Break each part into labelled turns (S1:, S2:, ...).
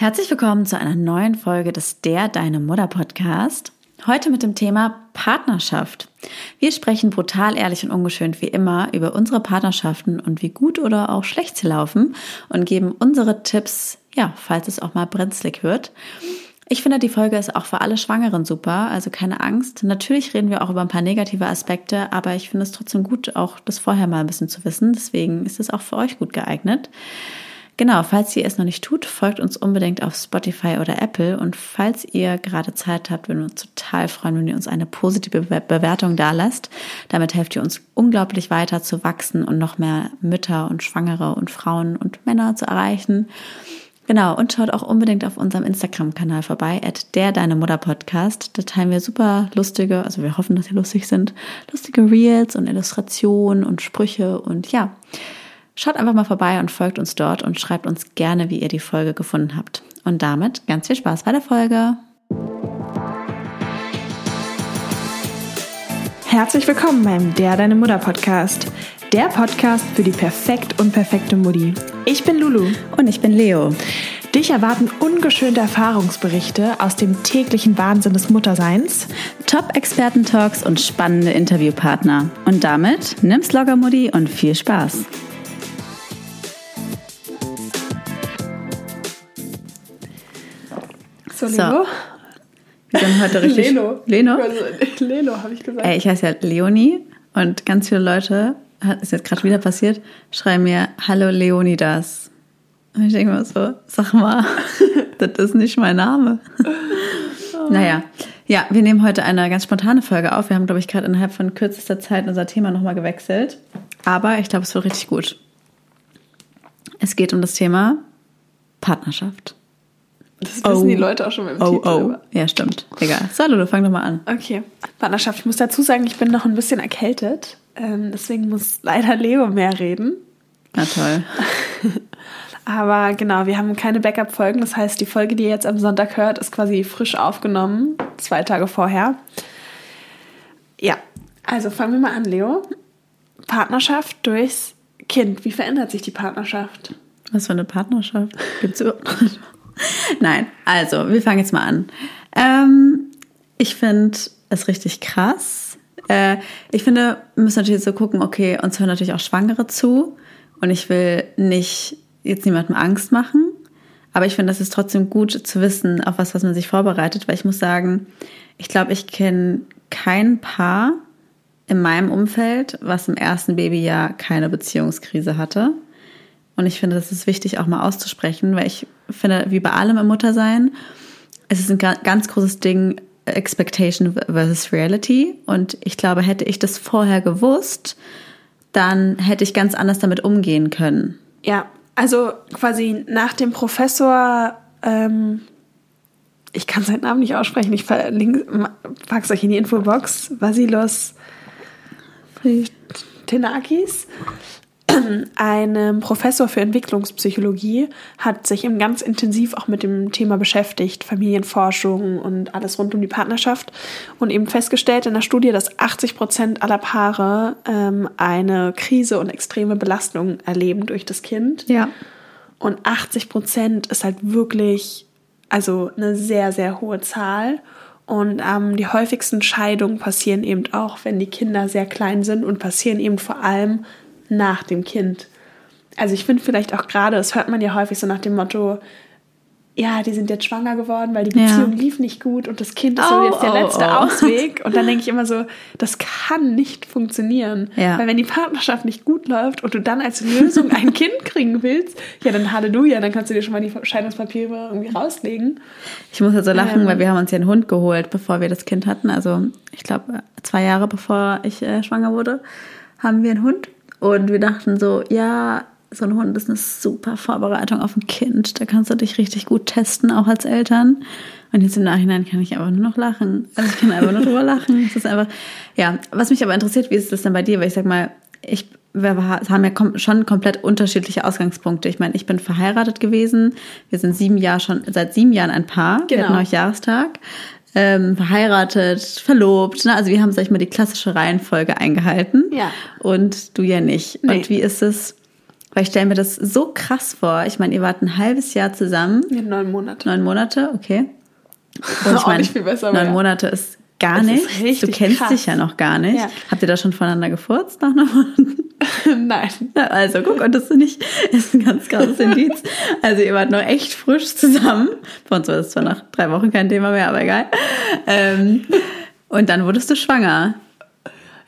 S1: Herzlich willkommen zu einer neuen Folge des Der Deine Mutter Podcast. Heute mit dem Thema Partnerschaft. Wir sprechen brutal ehrlich und ungeschönt wie immer über unsere Partnerschaften und wie gut oder auch schlecht sie laufen und geben unsere Tipps, ja, falls es auch mal brenzlig wird. Ich finde, die Folge ist auch für alle Schwangeren super, also keine Angst. Natürlich reden wir auch über ein paar negative Aspekte, aber ich finde es trotzdem gut, auch das vorher mal ein bisschen zu wissen. Deswegen ist es auch für euch gut geeignet. Genau, falls ihr es noch nicht tut, folgt uns unbedingt auf Spotify oder Apple. Und falls ihr gerade Zeit habt, würden wir uns total freuen, wenn ihr uns eine positive Bewertung da lasst. Damit helft ihr uns unglaublich weiter zu wachsen und noch mehr Mütter und Schwangere und Frauen und Männer zu erreichen. Genau, und schaut auch unbedingt auf unserem Instagram-Kanal vorbei, at der Deine Mutter Podcast. Da teilen wir super lustige, also wir hoffen, dass sie lustig sind, lustige Reels und Illustrationen und Sprüche und ja, Schaut einfach mal vorbei und folgt uns dort und schreibt uns gerne, wie ihr die Folge gefunden habt. Und damit ganz viel Spaß bei der Folge.
S2: Herzlich willkommen beim Der Deine Mutter Podcast. Der Podcast für die perfekt und perfekte Mutti. Ich bin Lulu.
S1: Und ich bin Leo.
S2: Dich erwarten ungeschönte Erfahrungsberichte aus dem täglichen Wahnsinn des Mutterseins,
S1: Top-Experten-Talks und spannende Interviewpartner. Und damit nimm's locker, Mutti, und viel Spaß.
S2: So, Leno? So.
S1: Wir sind heute richtig.
S2: Leno.
S1: Leno?
S2: Leno, habe ich gesagt.
S1: Ey, ich heiße ja Leonie und ganz viele Leute, ist jetzt gerade wieder passiert, schreiben mir, hallo Leonidas. Und ich denke mir so, sag mal, das ist nicht mein Name. Naja, ja, wir nehmen heute eine ganz spontane Folge auf. Wir haben, glaube ich, gerade innerhalb von kürzester Zeit unser Thema nochmal gewechselt. Aber ich glaube, es wird richtig gut. Es geht um das Thema Partnerschaft.
S2: Das wissen oh. die Leute auch schon beim
S1: oh, Titel. Oh, ja, stimmt. Egal. Du fang doch mal an.
S2: Okay. Partnerschaft. Ich muss dazu sagen, ich bin noch ein bisschen erkältet. Ähm, deswegen muss leider Leo mehr reden.
S1: Na toll.
S2: Aber genau, wir haben keine Backup-Folgen. Das heißt, die Folge, die ihr jetzt am Sonntag hört, ist quasi frisch aufgenommen, zwei Tage vorher. Ja, also fangen wir mal an, Leo. Partnerschaft durchs Kind. Wie verändert sich die Partnerschaft?
S1: Was für eine Partnerschaft? Gibt's überhaupt? Nein, also wir fangen jetzt mal an. Ähm, ich finde es richtig krass. Äh, ich finde, wir müssen natürlich so gucken, okay, uns hören natürlich auch Schwangere zu. Und ich will nicht jetzt niemandem Angst machen. Aber ich finde, es ist trotzdem gut zu wissen, auf was, was man sich vorbereitet, weil ich muss sagen, ich glaube, ich kenne kein Paar in meinem Umfeld, was im ersten Babyjahr keine Beziehungskrise hatte. Und ich finde, das ist wichtig auch mal auszusprechen, weil ich finde, wie bei allem im Muttersein, es ist ein ganz großes Ding, Expectation versus Reality. Und ich glaube, hätte ich das vorher gewusst, dann hätte ich ganz anders damit umgehen können.
S2: Ja, also quasi nach dem Professor, ähm, ich kann seinen Namen nicht aussprechen, ich packe es euch in die Infobox, Vasilos Tenakis, einem Professor für Entwicklungspsychologie, hat sich eben ganz intensiv auch mit dem Thema beschäftigt, Familienforschung und alles rund um die Partnerschaft und eben festgestellt in der Studie, dass 80 Prozent aller Paare ähm, eine Krise und extreme Belastung erleben durch das Kind.
S1: Ja.
S2: Und 80 Prozent ist halt wirklich, also eine sehr, sehr hohe Zahl. Und ähm, die häufigsten Scheidungen passieren eben auch, wenn die Kinder sehr klein sind und passieren eben vor allem nach dem Kind. Also ich finde vielleicht auch gerade, das hört man ja häufig so nach dem Motto, ja, die sind jetzt schwanger geworden, weil die Beziehung ja. lief nicht gut und das Kind ist oh, so jetzt der oh, letzte oh. Ausweg. Und dann denke ich immer so, das kann nicht funktionieren.
S1: Ja.
S2: Weil wenn die Partnerschaft nicht gut läuft und du dann als Lösung ein Kind kriegen willst, ja, dann Halleluja, dann kannst du dir schon mal die Scheidungspapiere irgendwie rauslegen.
S1: Ich muss ja so lachen, ähm, weil wir haben uns ja einen Hund geholt, bevor wir das Kind hatten. Also ich glaube, zwei Jahre bevor ich äh, schwanger wurde, haben wir einen Hund. Und wir dachten so, ja, so ein Hund ist eine super Vorbereitung auf ein Kind. Da kannst du dich richtig gut testen, auch als Eltern. Und jetzt im Nachhinein kann ich einfach nur noch lachen. Also ich kann einfach nur drüber lachen. Es ist einfach, ja. Was mich aber interessiert, wie ist das denn bei dir? Weil ich sag mal, ich, wir haben ja schon komplett unterschiedliche Ausgangspunkte. Ich meine, ich bin verheiratet gewesen. Wir sind sieben Jahre schon, seit sieben Jahren ein Paar. Genau. Wir hatten euch Jahrestag ähm, verheiratet, verlobt. Ne? Also wir haben, sag ich mal, die klassische Reihenfolge eingehalten.
S2: Ja.
S1: Und du ja nicht. Nee. Und wie ist es? Weil ich stelle mir das so krass vor. Ich meine, ihr wart ein halbes Jahr zusammen.
S2: Ja, neun Monate.
S1: Neun Monate, okay. Und ich
S2: Auch
S1: meine,
S2: nicht viel besser, aber
S1: neun
S2: ja.
S1: Monate ist gar
S2: Das ist
S1: nichts. Du kennst
S2: krass.
S1: dich ja noch gar nicht.
S2: Ja.
S1: Habt ihr da schon voneinander gefurzt nach neun Monaten?
S2: Nein.
S1: Also, guck, konntest du nicht. Das ist ein ganz krasses Indiz. Also, ihr wart noch echt frisch zusammen. Bei uns war das zwar nach drei Wochen kein Thema mehr, aber egal. Ähm, und dann wurdest du schwanger.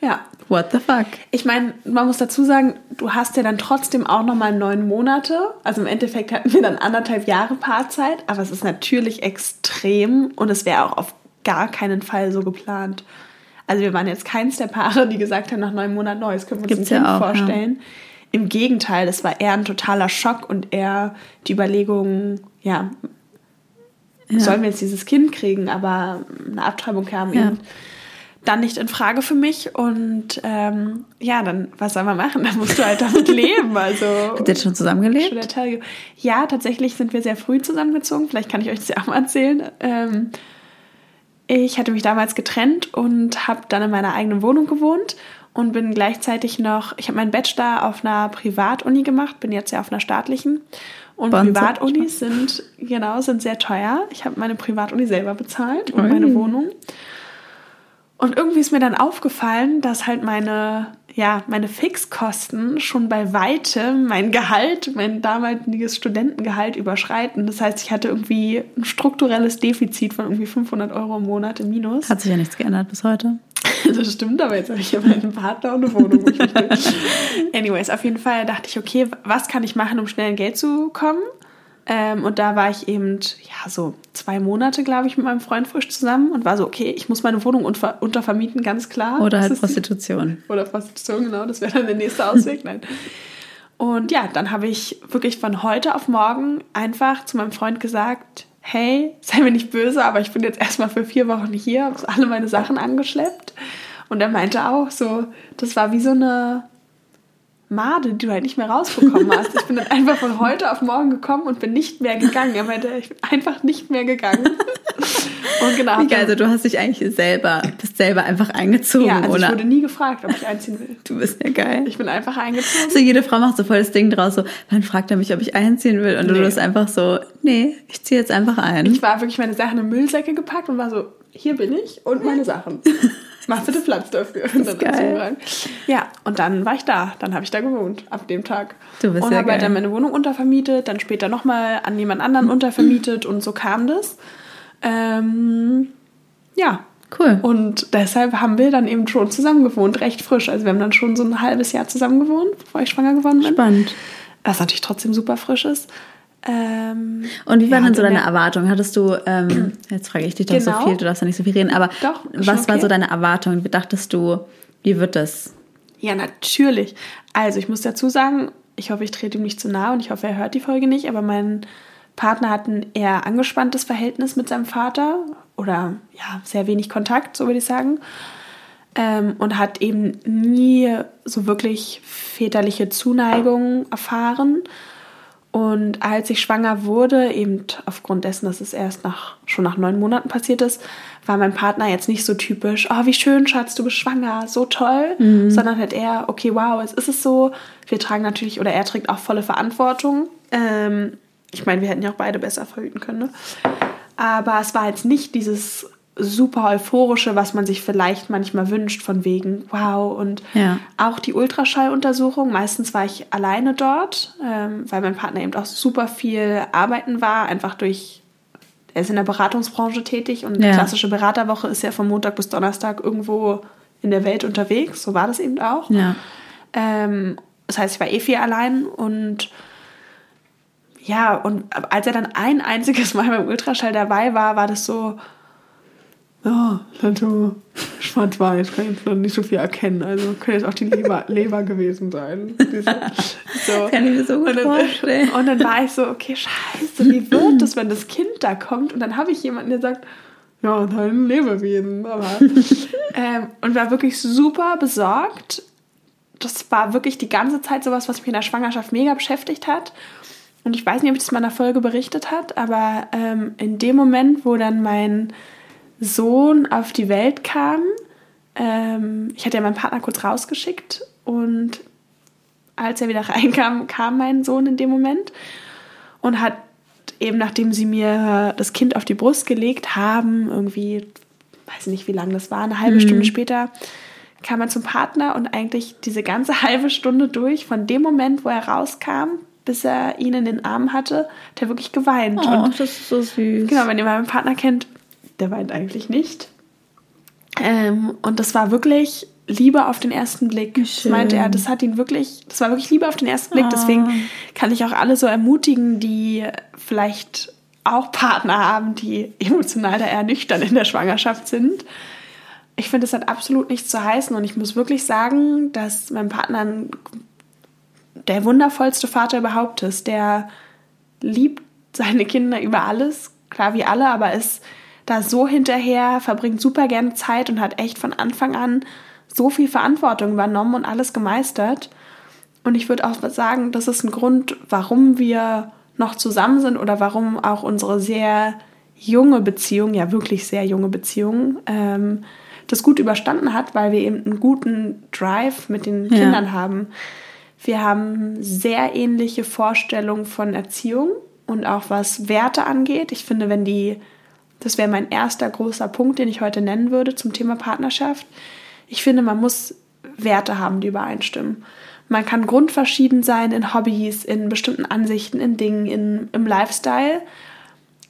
S2: Ja.
S1: What the fuck?
S2: Ich meine, man muss dazu sagen, du hast ja dann trotzdem auch nochmal neun Monate. Also im Endeffekt hatten wir dann anderthalb Jahre Paarzeit, aber es ist natürlich extrem und es wäre auch auf gar keinen Fall so geplant. Also wir waren jetzt keins der Paare, die gesagt haben, nach neun Monaten neues können wir uns
S1: Gibt's
S2: ein
S1: ja
S2: Kind
S1: auch, ja.
S2: vorstellen. Im Gegenteil, das war eher ein totaler Schock und eher die Überlegung, ja, sollen wir jetzt dieses Kind kriegen, aber eine Abtreibung kam
S1: Ja.
S2: eben dann nicht in Frage für mich und ähm, ja, dann was soll man machen? Dann musst du halt damit leben. Also
S1: Habt ihr schon zusammengelebt?
S2: Ja, tatsächlich sind wir sehr früh zusammengezogen. Vielleicht kann ich euch das ja auch mal erzählen. Ähm, ich hatte mich damals getrennt und habe dann in meiner eigenen Wohnung gewohnt und bin gleichzeitig noch, ich habe meinen Bachelor auf einer Privatuni gemacht, bin jetzt ja auf einer staatlichen. Und
S1: Bonze.
S2: Privatunis sind, genau, sind sehr teuer. Ich habe meine Privatuni selber bezahlt und
S1: Ui.
S2: meine Wohnung. Und irgendwie ist mir dann aufgefallen, dass halt meine, ja, meine Fixkosten schon bei weitem mein Gehalt, mein damaliges Studentengehalt überschreiten. Das heißt, ich hatte irgendwie ein strukturelles Defizit von irgendwie 500 Euro im Monat im Minus.
S1: Hat sich ja nichts geändert bis heute.
S2: Das stimmt, aber jetzt habe ich ja meinen Partner und eine Wohnung. wo ich will. Anyways, auf jeden Fall dachte ich, okay, was kann ich machen, um schnell in Geld zu kommen? Ähm, und da war ich eben, ja, so zwei Monate, glaube ich, mit meinem Freund frisch zusammen und war so, okay, ich muss meine Wohnung unver untervermieten, ganz klar.
S1: Oder halt
S2: ist die-
S1: Prostitution.
S2: oder Prostitution, genau, das wäre dann der nächste Ausweg. Nein. Und ja, dann habe ich wirklich von heute auf morgen einfach zu meinem Freund gesagt, hey, sei mir nicht böse, aber ich bin jetzt erstmal für vier Wochen hier, habe alle meine Sachen angeschleppt. Und er meinte auch so, das war wie so eine Made, die du halt nicht mehr rausbekommen hast. Ich bin dann einfach von heute auf morgen gekommen und bin nicht mehr gegangen. Er meinte, ich bin einfach nicht mehr gegangen. Und genau.
S1: Wie geil, also du hast dich eigentlich selber, bist selber einfach eingezogen,
S2: ja, also ich
S1: oder?
S2: wurde nie gefragt, ob ich einziehen will.
S1: Du bist ja geil.
S2: Ich bin einfach eingezogen.
S1: So jede Frau macht so voll das Ding draus, so, dann fragt er mich, ob ich einziehen will. Und du
S2: Nee.
S1: bist einfach so, nee, ich ziehe jetzt einfach ein.
S2: Ich war wirklich meine Sachen in Müllsäcke gepackt und war so, hier bin ich und meine Sachen. Mach bitte Platz dafür. Und dann
S1: geil.
S2: Ja, und dann war ich da. Dann habe ich da gewohnt, ab dem Tag.
S1: Du bist
S2: und habe halt dann meine Wohnung untervermietet, dann später nochmal an jemand anderen untervermietet und so kam das. Ähm, ja.
S1: Cool.
S2: Und deshalb haben wir dann eben schon zusammen gewohnt, recht frisch. Also wir haben dann schon so ein halbes Jahr zusammen gewohnt, bevor ich schwanger geworden bin.
S1: Spannend.
S2: Was natürlich trotzdem super frisch ist. Ähm,
S1: Und wie waren
S2: ja,
S1: denn so
S2: in
S1: deine Erwartungen? Hattest du, ähm, jetzt frage ich dich doch
S2: Genau.
S1: so viel, du darfst ja nicht so viel reden, aber
S2: Doch,
S1: was
S2: schon
S1: war
S2: okay.
S1: so deine Erwartung? Wie dachtest du, wie wird das?
S2: Ja, natürlich. Also, ich muss dazu sagen, ich hoffe, ich trete ihm nicht zu nahe und ich hoffe, er hört die Folge nicht, aber mein Partner hat ein eher angespanntes Verhältnis mit seinem Vater oder ja, sehr wenig Kontakt, so würde ich sagen. Ähm, und hat eben nie so wirklich väterliche Zuneigung erfahren. Und als ich schwanger wurde, eben aufgrund dessen, dass es erst nach, schon nach neun Monaten passiert ist, war mein Partner jetzt nicht so typisch, oh, wie schön, Schatz, du bist schwanger, so toll, sondern halt eher, okay, wow, jetzt ist es so. Wir tragen natürlich, oder er trägt auch volle Verantwortung. Ähm, ich meine, wir hätten ja auch beide besser verhüten können, ne? Aber es war jetzt nicht dieses super euphorische, was man sich vielleicht manchmal wünscht, von wegen, wow, und
S1: Ja.
S2: auch die Ultraschalluntersuchung. Meistens war ich alleine dort, ähm, weil mein Partner eben auch super viel arbeiten war, einfach durch, er ist in der Beratungsbranche tätig und
S1: Ja.
S2: die klassische Beraterwoche ist ja von Montag bis Donnerstag irgendwo in der Welt unterwegs. So war das eben auch.
S1: Ja.
S2: Ähm, das heißt, ich war eh viel allein und ja, und als er dann ein einziges Mal beim Ultraschall dabei war, war das so, ja, dann so schwarz-weiß, kann ich jetzt noch nicht so viel erkennen. Also könnte jetzt auch die Leber, Leber gewesen sein. Diese, so.
S1: Kann ich mir so gut
S2: und dann,
S1: vorstellen.
S2: Und dann war ich so, okay, scheiße, wie wird das, wenn das Kind da kommt? Und dann habe ich jemanden, der sagt, ja, dein Lebewesen. Aber, ähm, und war wirklich super besorgt. Das war wirklich die ganze Zeit sowas, was mich in der Schwangerschaft mega beschäftigt hat. Und ich weiß nicht, ob ich das mal in einer Folge berichtet hat, aber ähm, in dem Moment, wo dann mein Sohn auf die Welt kam, ähm, ich hatte ja meinen Partner kurz rausgeschickt und als er wieder reinkam, kam mein Sohn in dem Moment und hat eben nachdem sie mir das Kind auf die Brust gelegt haben, irgendwie, weiß nicht wie lange das war, eine halbe mhm. Stunde später, kam er zum Partner und eigentlich diese ganze halbe Stunde durch, von dem Moment, wo er rauskam, bis er ihn in den Arm hatte, hat er wirklich geweint.
S1: Oh, und das ist so süß.
S2: Genau, wenn ihr meinen Partner kennt, der weint eigentlich nicht. Ähm, und das war wirklich Liebe auf den ersten Blick. Das meinte er, das hat ihn wirklich, das war wirklich Liebe auf den ersten Blick. Oh. Deswegen kann ich auch alle so ermutigen, die vielleicht auch Partner haben, die emotional da eher nüchtern in der Schwangerschaft sind. Ich finde, das hat absolut nichts zu heißen und ich muss wirklich sagen, dass mein Partner der wundervollste Vater überhaupt ist. Der liebt seine Kinder über alles, klar wie alle, aber ist da so hinterher, verbringt super gerne Zeit und hat echt von Anfang an so viel Verantwortung übernommen und alles gemeistert. Und ich würde auch sagen, das ist ein Grund, warum wir noch zusammen sind oder warum auch unsere sehr junge Beziehung, ja wirklich sehr junge Beziehung, ähm, das gut überstanden hat, weil wir eben einen guten Drive mit den ja. Kindern haben. Wir haben sehr ähnliche Vorstellungen von Erziehung und auch was Werte angeht. Ich finde, wenn die, das wäre mein erster großer Punkt, den ich heute nennen würde zum Thema Partnerschaft. Ich finde, man muss Werte haben, die übereinstimmen. Man kann grundverschieden sein in Hobbys, in bestimmten Ansichten, in Dingen, in, im Lifestyle.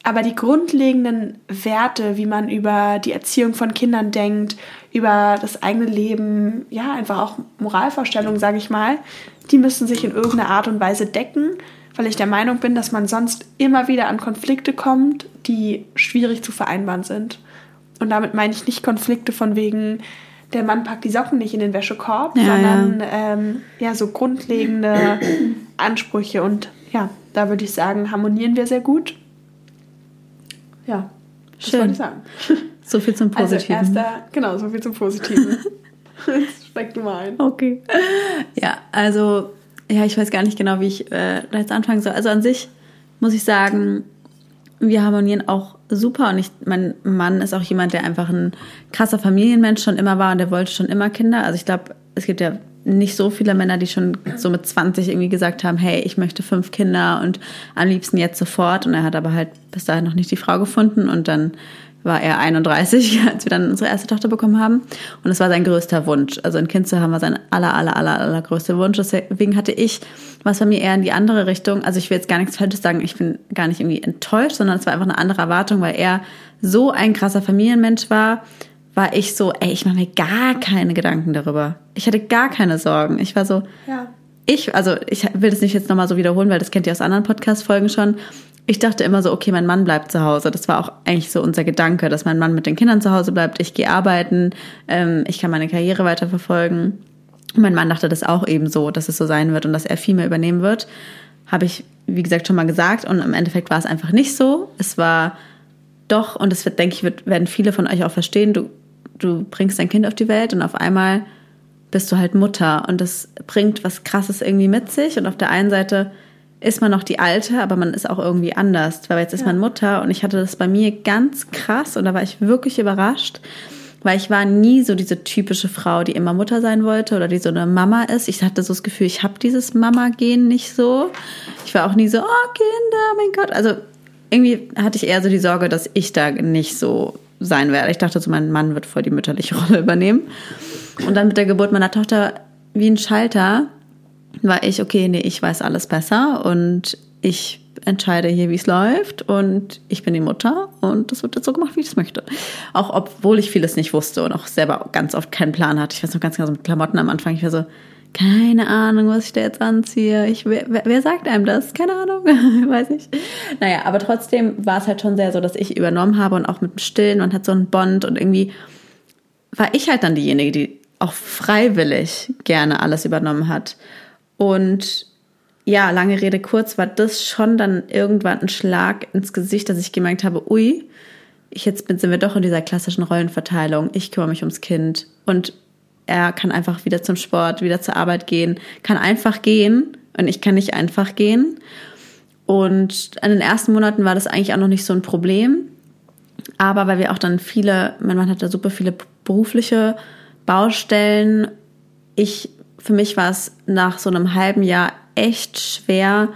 S2: Aber die grundlegenden Werte, wie man über die Erziehung von Kindern denkt, über das eigene Leben, ja, einfach auch Moralvorstellungen, sage ich mal, die müssen sich in irgendeiner Art und Weise decken, weil ich der Meinung bin, dass man sonst immer wieder an Konflikte kommt, die schwierig zu vereinbaren sind. Und damit meine ich nicht Konflikte von wegen, der Mann packt die Socken nicht in den Wäschekorb, ja, sondern ja. Ähm, ja, so grundlegende Ansprüche. Und ja, da würde ich sagen, harmonieren wir sehr gut. Ja,
S1: das Schön. ich sagen. So viel zum also Positiven.
S2: Also erster, genau, so viel zum Positiven. Jetzt steig du mal ein.
S1: Okay. Ja, also, ja, ich weiß gar nicht genau, wie ich äh, da jetzt anfangen soll. Also an sich muss ich sagen, wir harmonieren auch super und ich, mein Mann ist auch jemand, der einfach ein krasser Familienmensch schon immer war und der wollte schon immer Kinder. Also ich glaube, es gibt ja nicht so viele Männer, die schon so mit 20 irgendwie gesagt haben, hey, ich möchte fünf Kinder und am liebsten jetzt sofort. Und er hat aber halt bis dahin noch nicht die Frau gefunden und dann war er 31, als wir dann unsere erste Tochter bekommen haben. Und es war sein größter Wunsch. Also ein Kind zu haben war sein aller, aller, aller, aller größter Wunsch. Deswegen hatte ich, was bei mir eher in die andere Richtung, also ich will jetzt gar nichts Falsches sagen, ich bin gar nicht irgendwie enttäuscht, sondern es war einfach eine andere Erwartung, weil er so ein krasser Familienmensch war, war ich so, ey, ich mache mir gar keine Gedanken darüber. Ich hatte gar keine Sorgen. Ich war so, ja. ich, also ich will das nicht jetzt nochmal so wiederholen, weil das kennt ihr aus anderen Podcast-Folgen schon ich dachte immer so, okay, mein Mann bleibt zu Hause. Das war auch eigentlich so unser Gedanke, dass mein Mann mit den Kindern zu Hause bleibt. Ich gehe arbeiten, ähm, ich kann meine Karriere weiterverfolgen. Und mein Mann dachte das auch eben so, dass es so sein wird und dass er viel mehr übernehmen wird. Habe ich, wie gesagt, schon mal gesagt. Und im Endeffekt war es einfach nicht so. Es war doch, und das wird, denke ich, wird, werden viele von euch auch verstehen, du, du bringst dein Kind auf die Welt und auf einmal bist du halt Mutter. Und das bringt was Krasses irgendwie mit sich. Und auf der einen Seite ist man noch die Alte, aber man ist auch irgendwie anders. Weil jetzt ist ja. man Mutter und ich hatte das bei mir ganz krass und da war ich wirklich überrascht, weil ich war nie so diese typische Frau, die immer Mutter sein wollte oder die so eine Mama ist. Ich hatte so das Gefühl, ich habe dieses Mama-Gen nicht so. Ich war auch nie so, oh Kinder, mein Gott. Also irgendwie hatte ich eher so die Sorge, dass ich da nicht so sein werde. Ich dachte so, mein Mann wird voll die mütterliche Rolle übernehmen. Und dann mit der Geburt meiner Tochter wie ein Schalter war ich, okay, nee, ich weiß alles besser und ich entscheide hier, wie es läuft und ich bin die Mutter und das wird jetzt so gemacht, wie ich es möchte. Auch obwohl ich vieles nicht wusste und auch selber ganz oft keinen Plan hatte. Ich weiß noch ganz genau, so mit Klamotten am Anfang, ich war so, keine Ahnung, was ich da jetzt anziehe. Ich, wer, wer sagt einem das? Keine Ahnung, weiß ich. Naja, aber trotzdem war es halt schon sehr so, dass ich übernommen habe und auch mit dem Stillen, man hat so einen Bond und irgendwie war ich halt dann diejenige, die auch freiwillig gerne alles übernommen hat. Und ja, lange Rede kurz, war das schon dann irgendwann ein Schlag ins Gesicht, dass ich gemerkt habe, ui, ich jetzt sind wir doch in dieser klassischen Rollenverteilung. Ich kümmere mich ums Kind und er kann einfach wieder zum Sport, wieder zur Arbeit gehen, kann einfach gehen und ich kann nicht einfach gehen. Und in den ersten Monaten war das eigentlich auch noch nicht so ein Problem. Aber weil wir auch dann viele, mein Mann hatte super viele berufliche Baustellen, ich für mich war es nach so einem halben Jahr echt schwer,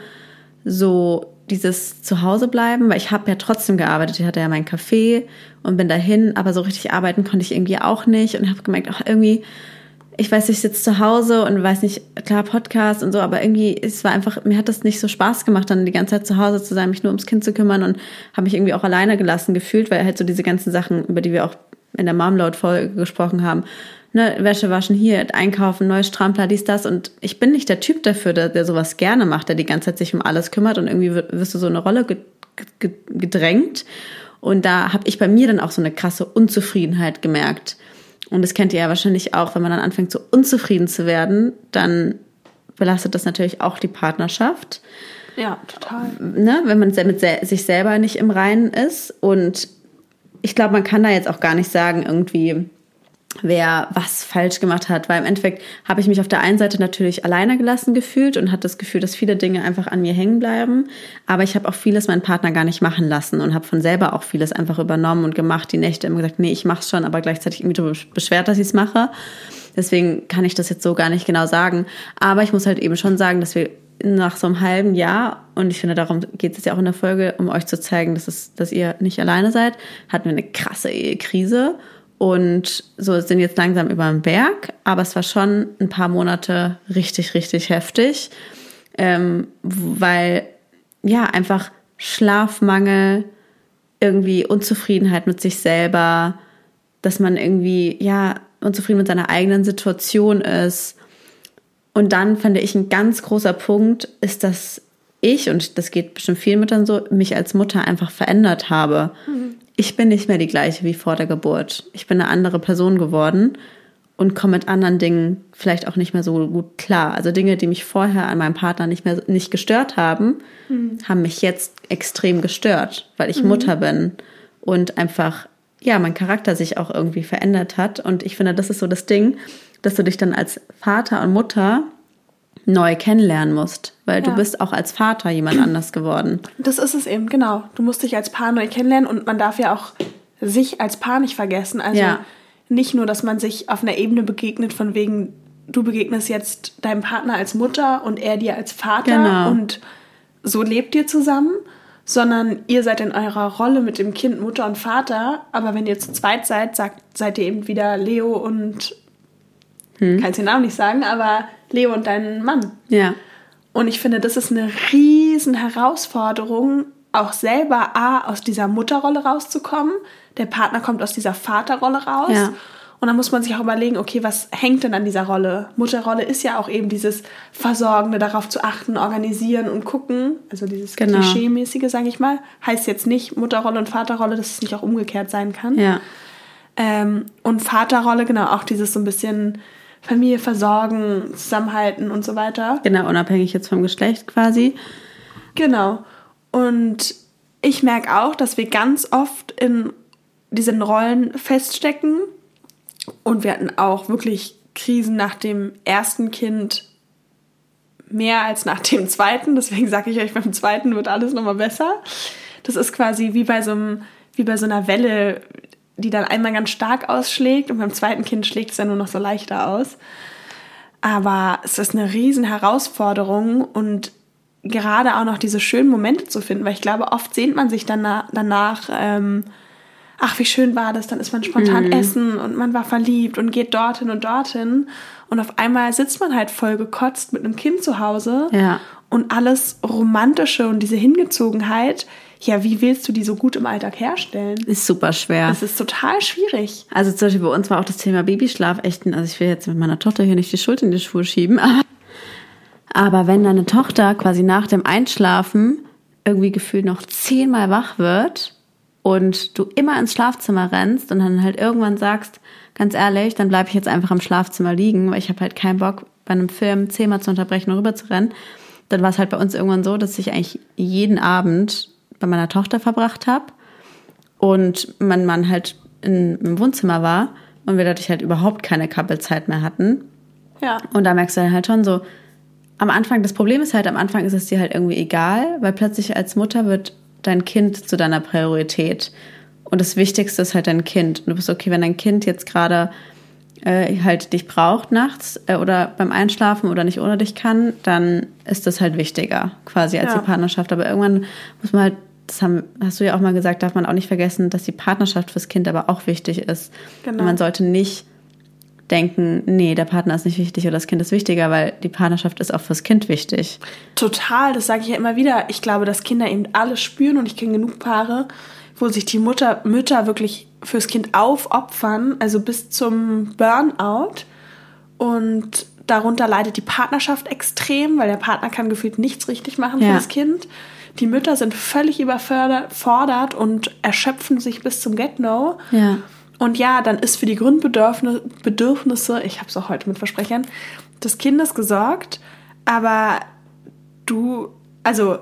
S1: so dieses Zuhause bleiben, weil ich habe ja trotzdem gearbeitet. Ich hatte ja mein Café und bin dahin, aber so richtig arbeiten konnte ich irgendwie auch nicht und habe gemerkt, ach irgendwie, ich weiß, ich sitze zu Hause und weiß nicht, klar Podcast und so, aber irgendwie es war einfach, mir hat das nicht so Spaß gemacht, dann die ganze Zeit zu Hause zu sein, mich nur ums Kind zu kümmern und habe mich irgendwie auch alleine gelassen gefühlt, weil halt so diese ganzen Sachen, über die wir auch in der Momload-Folge gesprochen haben, ne, Wäsche waschen hier, einkaufen, neues Strampler, dies, das. Und ich bin nicht der Typ dafür, der, der sowas gerne macht, der die ganze Zeit sich um alles kümmert und irgendwie wirst du so eine Rolle gedrängt. Und da habe ich bei mir dann auch so eine krasse Unzufriedenheit gemerkt. Und das kennt ihr ja wahrscheinlich auch, wenn man dann anfängt, so unzufrieden zu werden, dann belastet das natürlich auch die Partnerschaft.
S2: Ja, total.
S1: Ne, wenn man mit sich selber nicht im Reinen ist. Und ich glaube, man kann da jetzt auch gar nicht sagen, irgendwie, wer was falsch gemacht hat, weil im Endeffekt habe ich mich auf der einen Seite natürlich alleine gelassen gefühlt und hatte das Gefühl, dass viele Dinge einfach an mir hängen bleiben, aber ich habe auch vieles meinen Partner gar nicht machen lassen und habe von selber auch vieles einfach übernommen und gemacht, die Nächte immer gesagt, nee, ich mach's schon, aber gleichzeitig irgendwie darüber beschwert, dass ich es mache. Deswegen kann ich das jetzt so gar nicht genau sagen, aber ich muss halt eben schon sagen, dass wir nach so einem halben Jahr, und ich finde, darum geht es ja auch in der Folge, um euch zu zeigen, dass, es, dass ihr nicht alleine seid, hatten wir eine krasse Ehekrise und so sind jetzt langsam über den Berg, aber es war schon ein paar Monate richtig, richtig heftig, ähm, weil ja einfach Schlafmangel, irgendwie Unzufriedenheit mit sich selber, dass man irgendwie ja unzufrieden mit seiner eigenen Situation ist. Und dann finde ich ein ganz großer Punkt ist, dass ich, und das geht bestimmt vielen Müttern so, mich als Mutter einfach verändert habe. Mhm ich bin nicht mehr die gleiche wie vor der Geburt. Ich bin eine andere Person geworden und komme mit anderen Dingen vielleicht auch nicht mehr so gut klar. Also Dinge, die mich vorher an meinem Partner nicht mehr nicht gestört haben, mhm. haben mich jetzt extrem gestört, weil ich mhm. Mutter bin und einfach ja, mein Charakter sich auch irgendwie verändert hat und ich finde, das ist so das Ding, dass du dich dann als Vater und Mutter neu kennenlernen musst, weil ja. du bist auch als Vater jemand anders geworden.
S2: Das ist es eben, genau. Du musst dich als Paar neu kennenlernen und man darf ja auch sich als Paar nicht vergessen. Also ja. nicht nur, dass man sich auf einer Ebene begegnet, von wegen, du begegnest jetzt deinem Partner als Mutter und er dir als Vater genau. und so lebt ihr zusammen, sondern ihr seid in eurer Rolle mit dem Kind Mutter und Vater, aber wenn ihr zu zweit seid, sagt, seid ihr eben wieder Leo und hm. kannst den Namen nicht sagen, aber Leo und deinen Mann.
S1: Ja.
S2: Und ich finde, das ist eine riesen Herausforderung, auch selber A, aus dieser Mutterrolle rauszukommen. Der Partner kommt aus dieser Vaterrolle raus. Ja. Und dann muss man sich auch überlegen, okay, was hängt denn an dieser Rolle? Mutterrolle ist ja auch eben dieses Versorgende, darauf zu achten, organisieren und gucken. Also dieses genau. Klischee-mäßige, sage ich mal. Heißt jetzt nicht Mutterrolle und Vaterrolle, dass es nicht auch umgekehrt sein kann.
S1: Ja.
S2: Ähm, und Vaterrolle, genau, auch dieses so ein bisschen Familie versorgen, zusammenhalten und so weiter.
S1: Genau, unabhängig jetzt vom Geschlecht quasi.
S2: Genau. Und ich merke auch, dass wir ganz oft in diesen Rollen feststecken. Und wir hatten auch wirklich Krisen nach dem ersten Kind mehr als nach dem zweiten. Deswegen sage ich euch, beim zweiten wird alles nochmal besser. Das ist quasi wie bei so einem, wie bei so einer Welle, die dann einmal ganz stark ausschlägt und beim zweiten Kind schlägt es dann nur noch so leichter aus. Aber es ist eine riesen Herausforderung und gerade auch noch diese schönen Momente zu finden, weil ich glaube, oft sehnt man sich danach, danach ähm, ach, wie schön war das, dann ist man spontan mhm. essen und man war verliebt und geht dorthin und dorthin und auf einmal sitzt man halt voll gekotzt mit einem Kind zu Hause
S1: ja.
S2: und alles Romantische und diese Hingezogenheit, ja, wie willst du die so gut im Alltag herstellen?
S1: Ist super schwer.
S2: Das ist total schwierig.
S1: Also zum Beispiel bei uns war auch das Thema Babyschlaf echt, also ich will jetzt mit meiner Tochter hier nicht die Schuld in die Schuhe schieben, aber, aber wenn deine Tochter quasi nach dem Einschlafen irgendwie gefühlt noch zehnmal wach wird und du immer ins Schlafzimmer rennst und dann halt irgendwann sagst, ganz ehrlich, dann bleibe ich jetzt einfach im Schlafzimmer liegen, weil ich habe halt keinen Bock, bei einem Film zehnmal zu unterbrechen und rüber zu rennen, dann war es halt bei uns irgendwann so, dass ich eigentlich jeden Abend bei meiner Tochter verbracht habe und mein Mann halt in, im Wohnzimmer war und wir dadurch halt überhaupt keine Kappelzeit mehr hatten.
S2: Ja.
S1: Und da merkst du dann halt schon so, am Anfang, das Problem ist halt, am Anfang ist es dir halt irgendwie egal, weil plötzlich als Mutter wird dein Kind zu deiner Priorität. Und das Wichtigste ist halt dein Kind. Und du bist okay, wenn dein Kind jetzt gerade äh, halt dich braucht nachts äh, oder beim Einschlafen oder nicht ohne dich kann, dann ist das halt wichtiger quasi als
S2: Ja.
S1: die Partnerschaft. Aber irgendwann muss man halt, das haben, hast du ja auch mal gesagt, darf man auch nicht vergessen, dass die Partnerschaft fürs Kind aber auch wichtig ist.
S2: Genau.
S1: Und man sollte nicht denken, nee, der Partner ist nicht wichtig oder das Kind ist wichtiger, weil die Partnerschaft ist auch fürs Kind wichtig.
S2: Total, das sage ich ja immer wieder. Ich glaube, dass Kinder eben alles spüren und ich kenne genug Paare, wo sich die Mutter, Mütter wirklich fürs Kind aufopfern, also bis zum Burnout. Und darunter leidet die Partnerschaft extrem, weil der Partner kann gefühlt nichts richtig machen für
S1: Ja.
S2: das Kind. Die Mütter sind völlig überfordert und erschöpfen sich bis zum Get-No.
S1: Ja.
S2: Und ja, dann ist für die Grundbedürfnisse, Bedürfnisse, ich habe es auch heute mit Versprechern, des Kindes gesorgt, aber du, also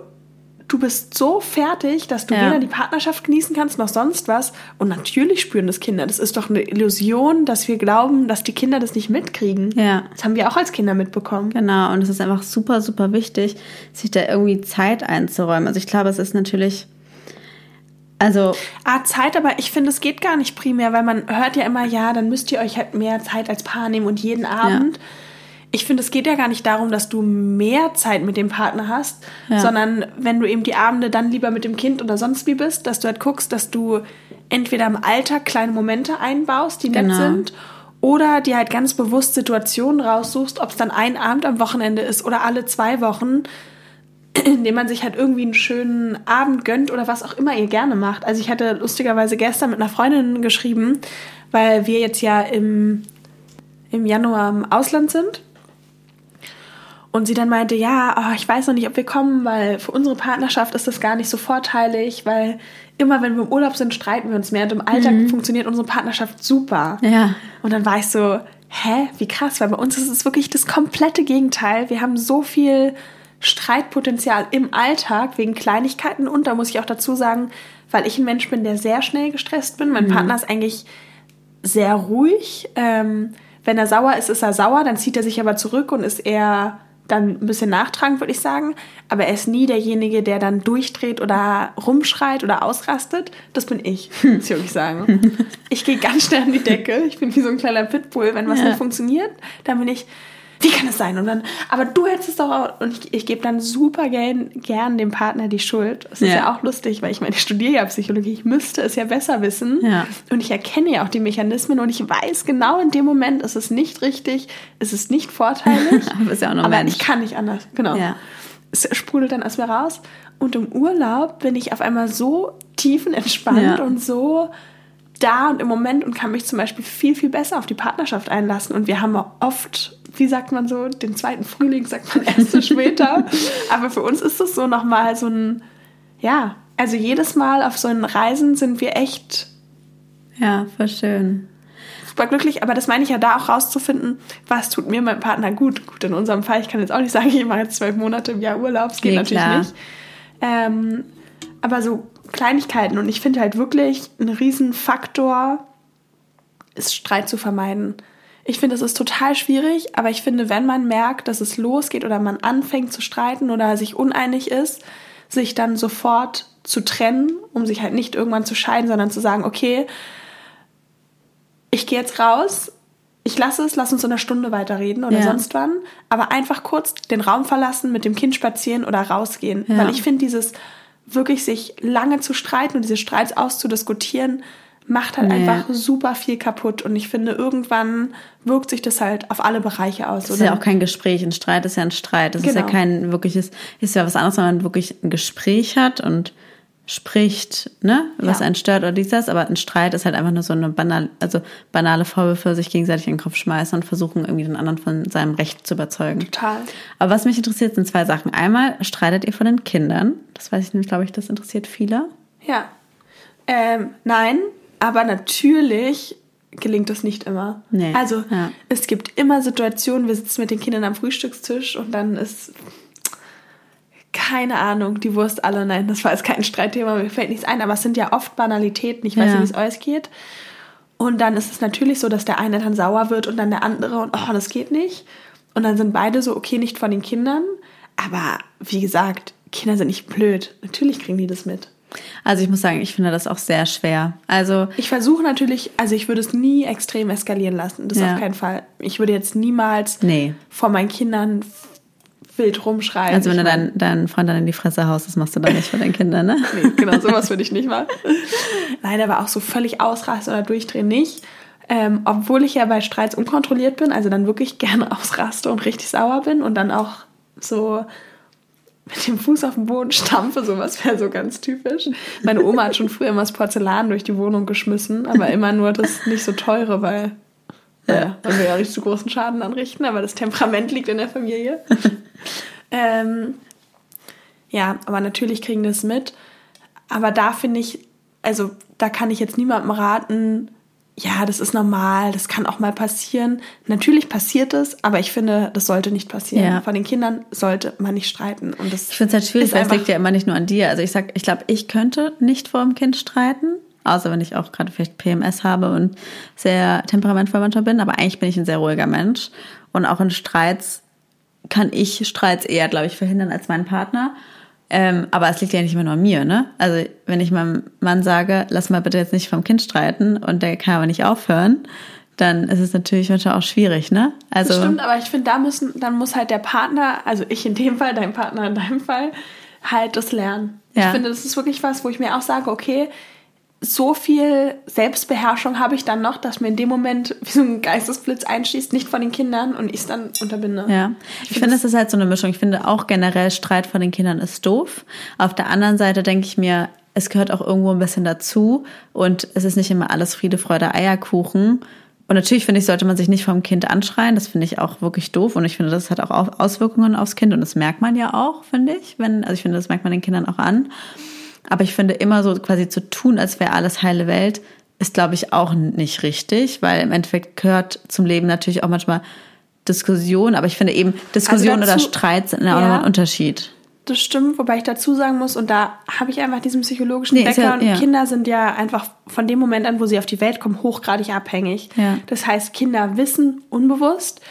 S2: du bist so fertig, dass du
S1: Ja.
S2: weder die Partnerschaft genießen kannst noch sonst was. Und natürlich spüren das Kinder. Das ist doch eine Illusion, dass wir glauben, dass die Kinder das nicht mitkriegen.
S1: Ja.
S2: Das haben wir auch als Kinder mitbekommen.
S1: Genau, und es ist einfach super, super wichtig, sich da irgendwie Zeit einzuräumen. Also ich glaube, es ist natürlich, also
S2: Ah, Zeit, aber ich finde, es geht gar nicht primär, weil man hört ja immer, ja, dann müsst ihr euch halt mehr Zeit als Paar nehmen und jeden Abend. Ich finde, es geht ja gar nicht darum, dass du mehr Zeit mit dem Partner hast,
S1: Ja.
S2: sondern wenn du eben die Abende dann lieber mit dem Kind oder sonst wie bist, dass du halt guckst, dass du entweder im Alltag kleine Momente einbaust, die nett
S1: Genau.
S2: sind, oder dir halt ganz bewusst Situationen raussuchst, ob es dann ein Abend am Wochenende ist oder alle zwei Wochen, indem man sich halt irgendwie einen schönen Abend gönnt oder was auch immer ihr gerne macht. Also ich hatte lustigerweise gestern mit einer Freundin geschrieben, weil wir jetzt ja im, im Januar im Ausland sind. Und sie dann meinte, ja, oh, ich weiß noch nicht, ob wir kommen, weil für unsere Partnerschaft ist das gar nicht so vorteilig, weil immer wenn wir im Urlaub sind, streiten wir uns mehr und im Alltag funktioniert unsere Partnerschaft super.
S1: ja,
S2: Und dann war ich so, hä, wie krass, weil bei uns ist es wirklich das komplette Gegenteil. Wir haben so viel Streitpotenzial im Alltag wegen Kleinigkeiten und da muss ich auch dazu sagen, weil ich ein Mensch bin, der sehr schnell gestresst bin. Mein Partner ist eigentlich sehr ruhig. Ähm, wenn er sauer ist, ist er sauer, dann zieht er sich aber zurück und ist eher dann ein bisschen nachtragend, würde ich sagen. Aber er ist nie derjenige, der dann durchdreht oder rumschreit oder ausrastet. Das bin ich, muss ich wirklich sagen. Ich gehe ganz schnell an die Decke. Ich bin wie so ein kleiner Pitbull. Wenn was
S1: Ja.
S2: nicht funktioniert, dann bin ich, wie kann es sein? Und dann, aber du hättest es doch auch. Und ich, ich gebe dann super gern, gern dem Partner die Schuld. Das ist
S1: Ja.
S2: auch lustig, weil ich meine, ich studiere ja Psychologie. Ich müsste es ja besser wissen.
S1: Ja.
S2: Und ich erkenne ja auch die Mechanismen und ich weiß genau in dem Moment, ist es nicht richtig, ist es nicht vorteilig.
S1: Aber ist ja auch
S2: Aber
S1: Mensch.
S2: ich kann nicht anders. Genau.
S1: Ja.
S2: Es sprudelt dann mir raus. Und im Urlaub bin ich auf einmal so tiefenentspannt
S1: Ja.
S2: und so da und im Moment und kann mich zum Beispiel viel, viel besser auf die Partnerschaft einlassen. Und wir haben auch oft, wie sagt man so, den zweiten Frühling sagt man erst so später. Aber für uns ist das so nochmal so ein, ja, also jedes Mal auf so einen Reisen sind wir echt
S1: ja, voll schön.
S2: super glücklich, aber das meine ich ja da auch rauszufinden, was tut mir mein Partner gut. Gut, in unserem Fall, ich kann jetzt auch nicht sagen, ich mache jetzt zwölf Monate im Jahr Urlaub, das geht
S1: Nee,
S2: natürlich
S1: klar.
S2: nicht. Ähm, aber so Kleinigkeiten und ich finde halt wirklich ein Riesenfaktor ist Streit zu vermeiden. Ich finde, es ist total schwierig, aber ich finde, wenn man merkt, dass es losgeht oder man anfängt zu streiten oder sich uneinig ist, sich dann sofort zu trennen, um sich halt nicht irgendwann zu scheiden, sondern zu sagen, okay, ich gehe jetzt raus, ich lasse es, lass uns in einer Stunde weiterreden oder
S1: Ja.
S2: sonst wann, aber einfach kurz den Raum verlassen, mit dem Kind spazieren oder rausgehen.
S1: Ja.
S2: Weil ich finde, dieses wirklich sich lange zu streiten und diese Streits auszudiskutieren, macht halt
S1: Nee.
S2: einfach super viel kaputt. Und ich finde, irgendwann wirkt sich das halt auf alle Bereiche aus.
S1: Es ist ja auch kein Gespräch. Ein Streit ist ja ein Streit. Es ist ja
S2: Genau.
S1: kein wirkliches, ist ja was anderes, wenn man wirklich ein Gespräch hat und spricht, ne, was
S2: Ja.
S1: einen stört oder dies, das. Aber ein Streit ist halt einfach nur so eine banale, also banale Vorwürfe sich gegenseitig in den Kopf schmeißen und versuchen irgendwie den anderen von seinem Recht zu überzeugen.
S2: total.
S1: Aber was mich interessiert, sind zwei Sachen. Einmal streitet ihr von den Kindern. Das weiß ich nämlich, glaube ich, das interessiert viele.
S2: Ja. Ähm, nein, aber natürlich gelingt das nicht immer.
S1: Nee,
S2: Also
S1: ja.
S2: es gibt immer Situationen, wir sitzen mit den Kindern am Frühstückstisch und dann ist keine Ahnung, die Wurst alle, nein, das war jetzt kein Streitthema, mir fällt nichts ein, aber es sind ja oft Banalitäten, ich weiß
S1: Ja.
S2: nicht, wie es euch geht. Und dann ist es natürlich so, dass der eine dann sauer wird und dann der andere und oh, das geht nicht. Und dann sind beide so, okay, nicht von den Kindern. Aber wie gesagt, Kinder sind nicht blöd. Natürlich kriegen die das mit.
S1: Also ich muss sagen, ich finde das auch sehr schwer. Also
S2: ich versuche natürlich, also ich würde es nie extrem eskalieren lassen. Das ja. auf keinen Fall. Ich würde jetzt niemals nee. vor meinen Kindern wild rumschreien.
S1: Also wenn du deinen dein Freund dann in die Fresse haust, das machst du dann nicht für deine Kinder, ne?
S2: nee, genau, sowas würde ich nicht machen. Nein, aber auch so völlig ausrasten oder durchdrehen nicht. Ähm, obwohl ich ja bei Streits unkontrolliert bin, also dann wirklich gerne ausraste und richtig sauer bin und dann auch so mit dem Fuß auf den Boden stampfe, sowas wäre so ganz typisch. Meine Oma hat schon früher immer das Porzellan durch die Wohnung geschmissen, aber immer nur das nicht so teure, weil ja, dann wir ja nicht zu großen Schaden anrichten, aber das Temperament liegt in der Familie. ähm, ja, aber natürlich kriegen das mit. Aber da finde ich, also da kann ich jetzt niemandem raten, ja, das ist normal, das kann auch mal passieren. Natürlich passiert es, aber ich finde, das sollte nicht passieren. Ja. Von den Kindern sollte man nicht streiten. Und das
S1: ich finde es halt schwierig, weil es liegt ja immer nicht nur an dir. Also ich sag, ich glaube, ich könnte nicht vor dem Kind streiten, außer wenn ich auch gerade vielleicht PMS habe und sehr temperamentvoll manchmal bin. Aber eigentlich bin ich ein sehr ruhiger Mensch. Und auch in Streits kann ich Streits eher, glaube ich, verhindern als mein Partner. Ähm, aber es liegt ja nicht immer nur an mir, ne? Also wenn ich meinem Mann sage, lass mal bitte jetzt nicht vom Kind streiten und der kann aber nicht aufhören, dann ist es natürlich manchmal auch schwierig, ne?
S2: Also das stimmt, aber ich finde, da müssen, dann muss halt der Partner, also ich in dem Fall, dein Partner in deinem Fall, halt das lernen. Ja. Ich finde, das ist wirklich was, wo ich mir auch sage, okay, so viel Selbstbeherrschung habe ich dann noch, dass mir in dem Moment wie so ein Geistesblitz einschießt, nicht von den Kindern und ich es dann unterbinde.
S1: Ja, ich, ich finde, es ist halt so eine Mischung. Ich finde auch generell Streit von den Kindern ist doof. Auf der anderen Seite denke ich mir, es gehört auch irgendwo ein bisschen dazu und es ist nicht immer alles Friede, Freude, Eierkuchen. Und natürlich finde ich, sollte man sich nicht vom Kind anschreien. Das finde ich auch wirklich doof. Und ich finde, das hat auch Auswirkungen aufs Kind. Und das merkt man ja auch, finde ich. Wenn, also ich finde, das merkt man den Kindern auch an. Aber ich finde immer so quasi zu tun, als wäre alles heile Welt, ist, glaube ich, auch nicht richtig, weil im Endeffekt gehört zum Leben natürlich auch manchmal Diskussion, aber ich finde eben Diskussion also dazu, oder Streit sind ja auch noch ein Unterschied.
S2: Das stimmt, wobei ich dazu sagen muss, und da habe ich einfach diesen psychologischen nee, Background. Ja, ja. Kinder sind ja einfach von dem Moment an, wo sie auf die Welt kommen, hochgradig abhängig. Ja. Das heißt, Kinder wissen unbewusst,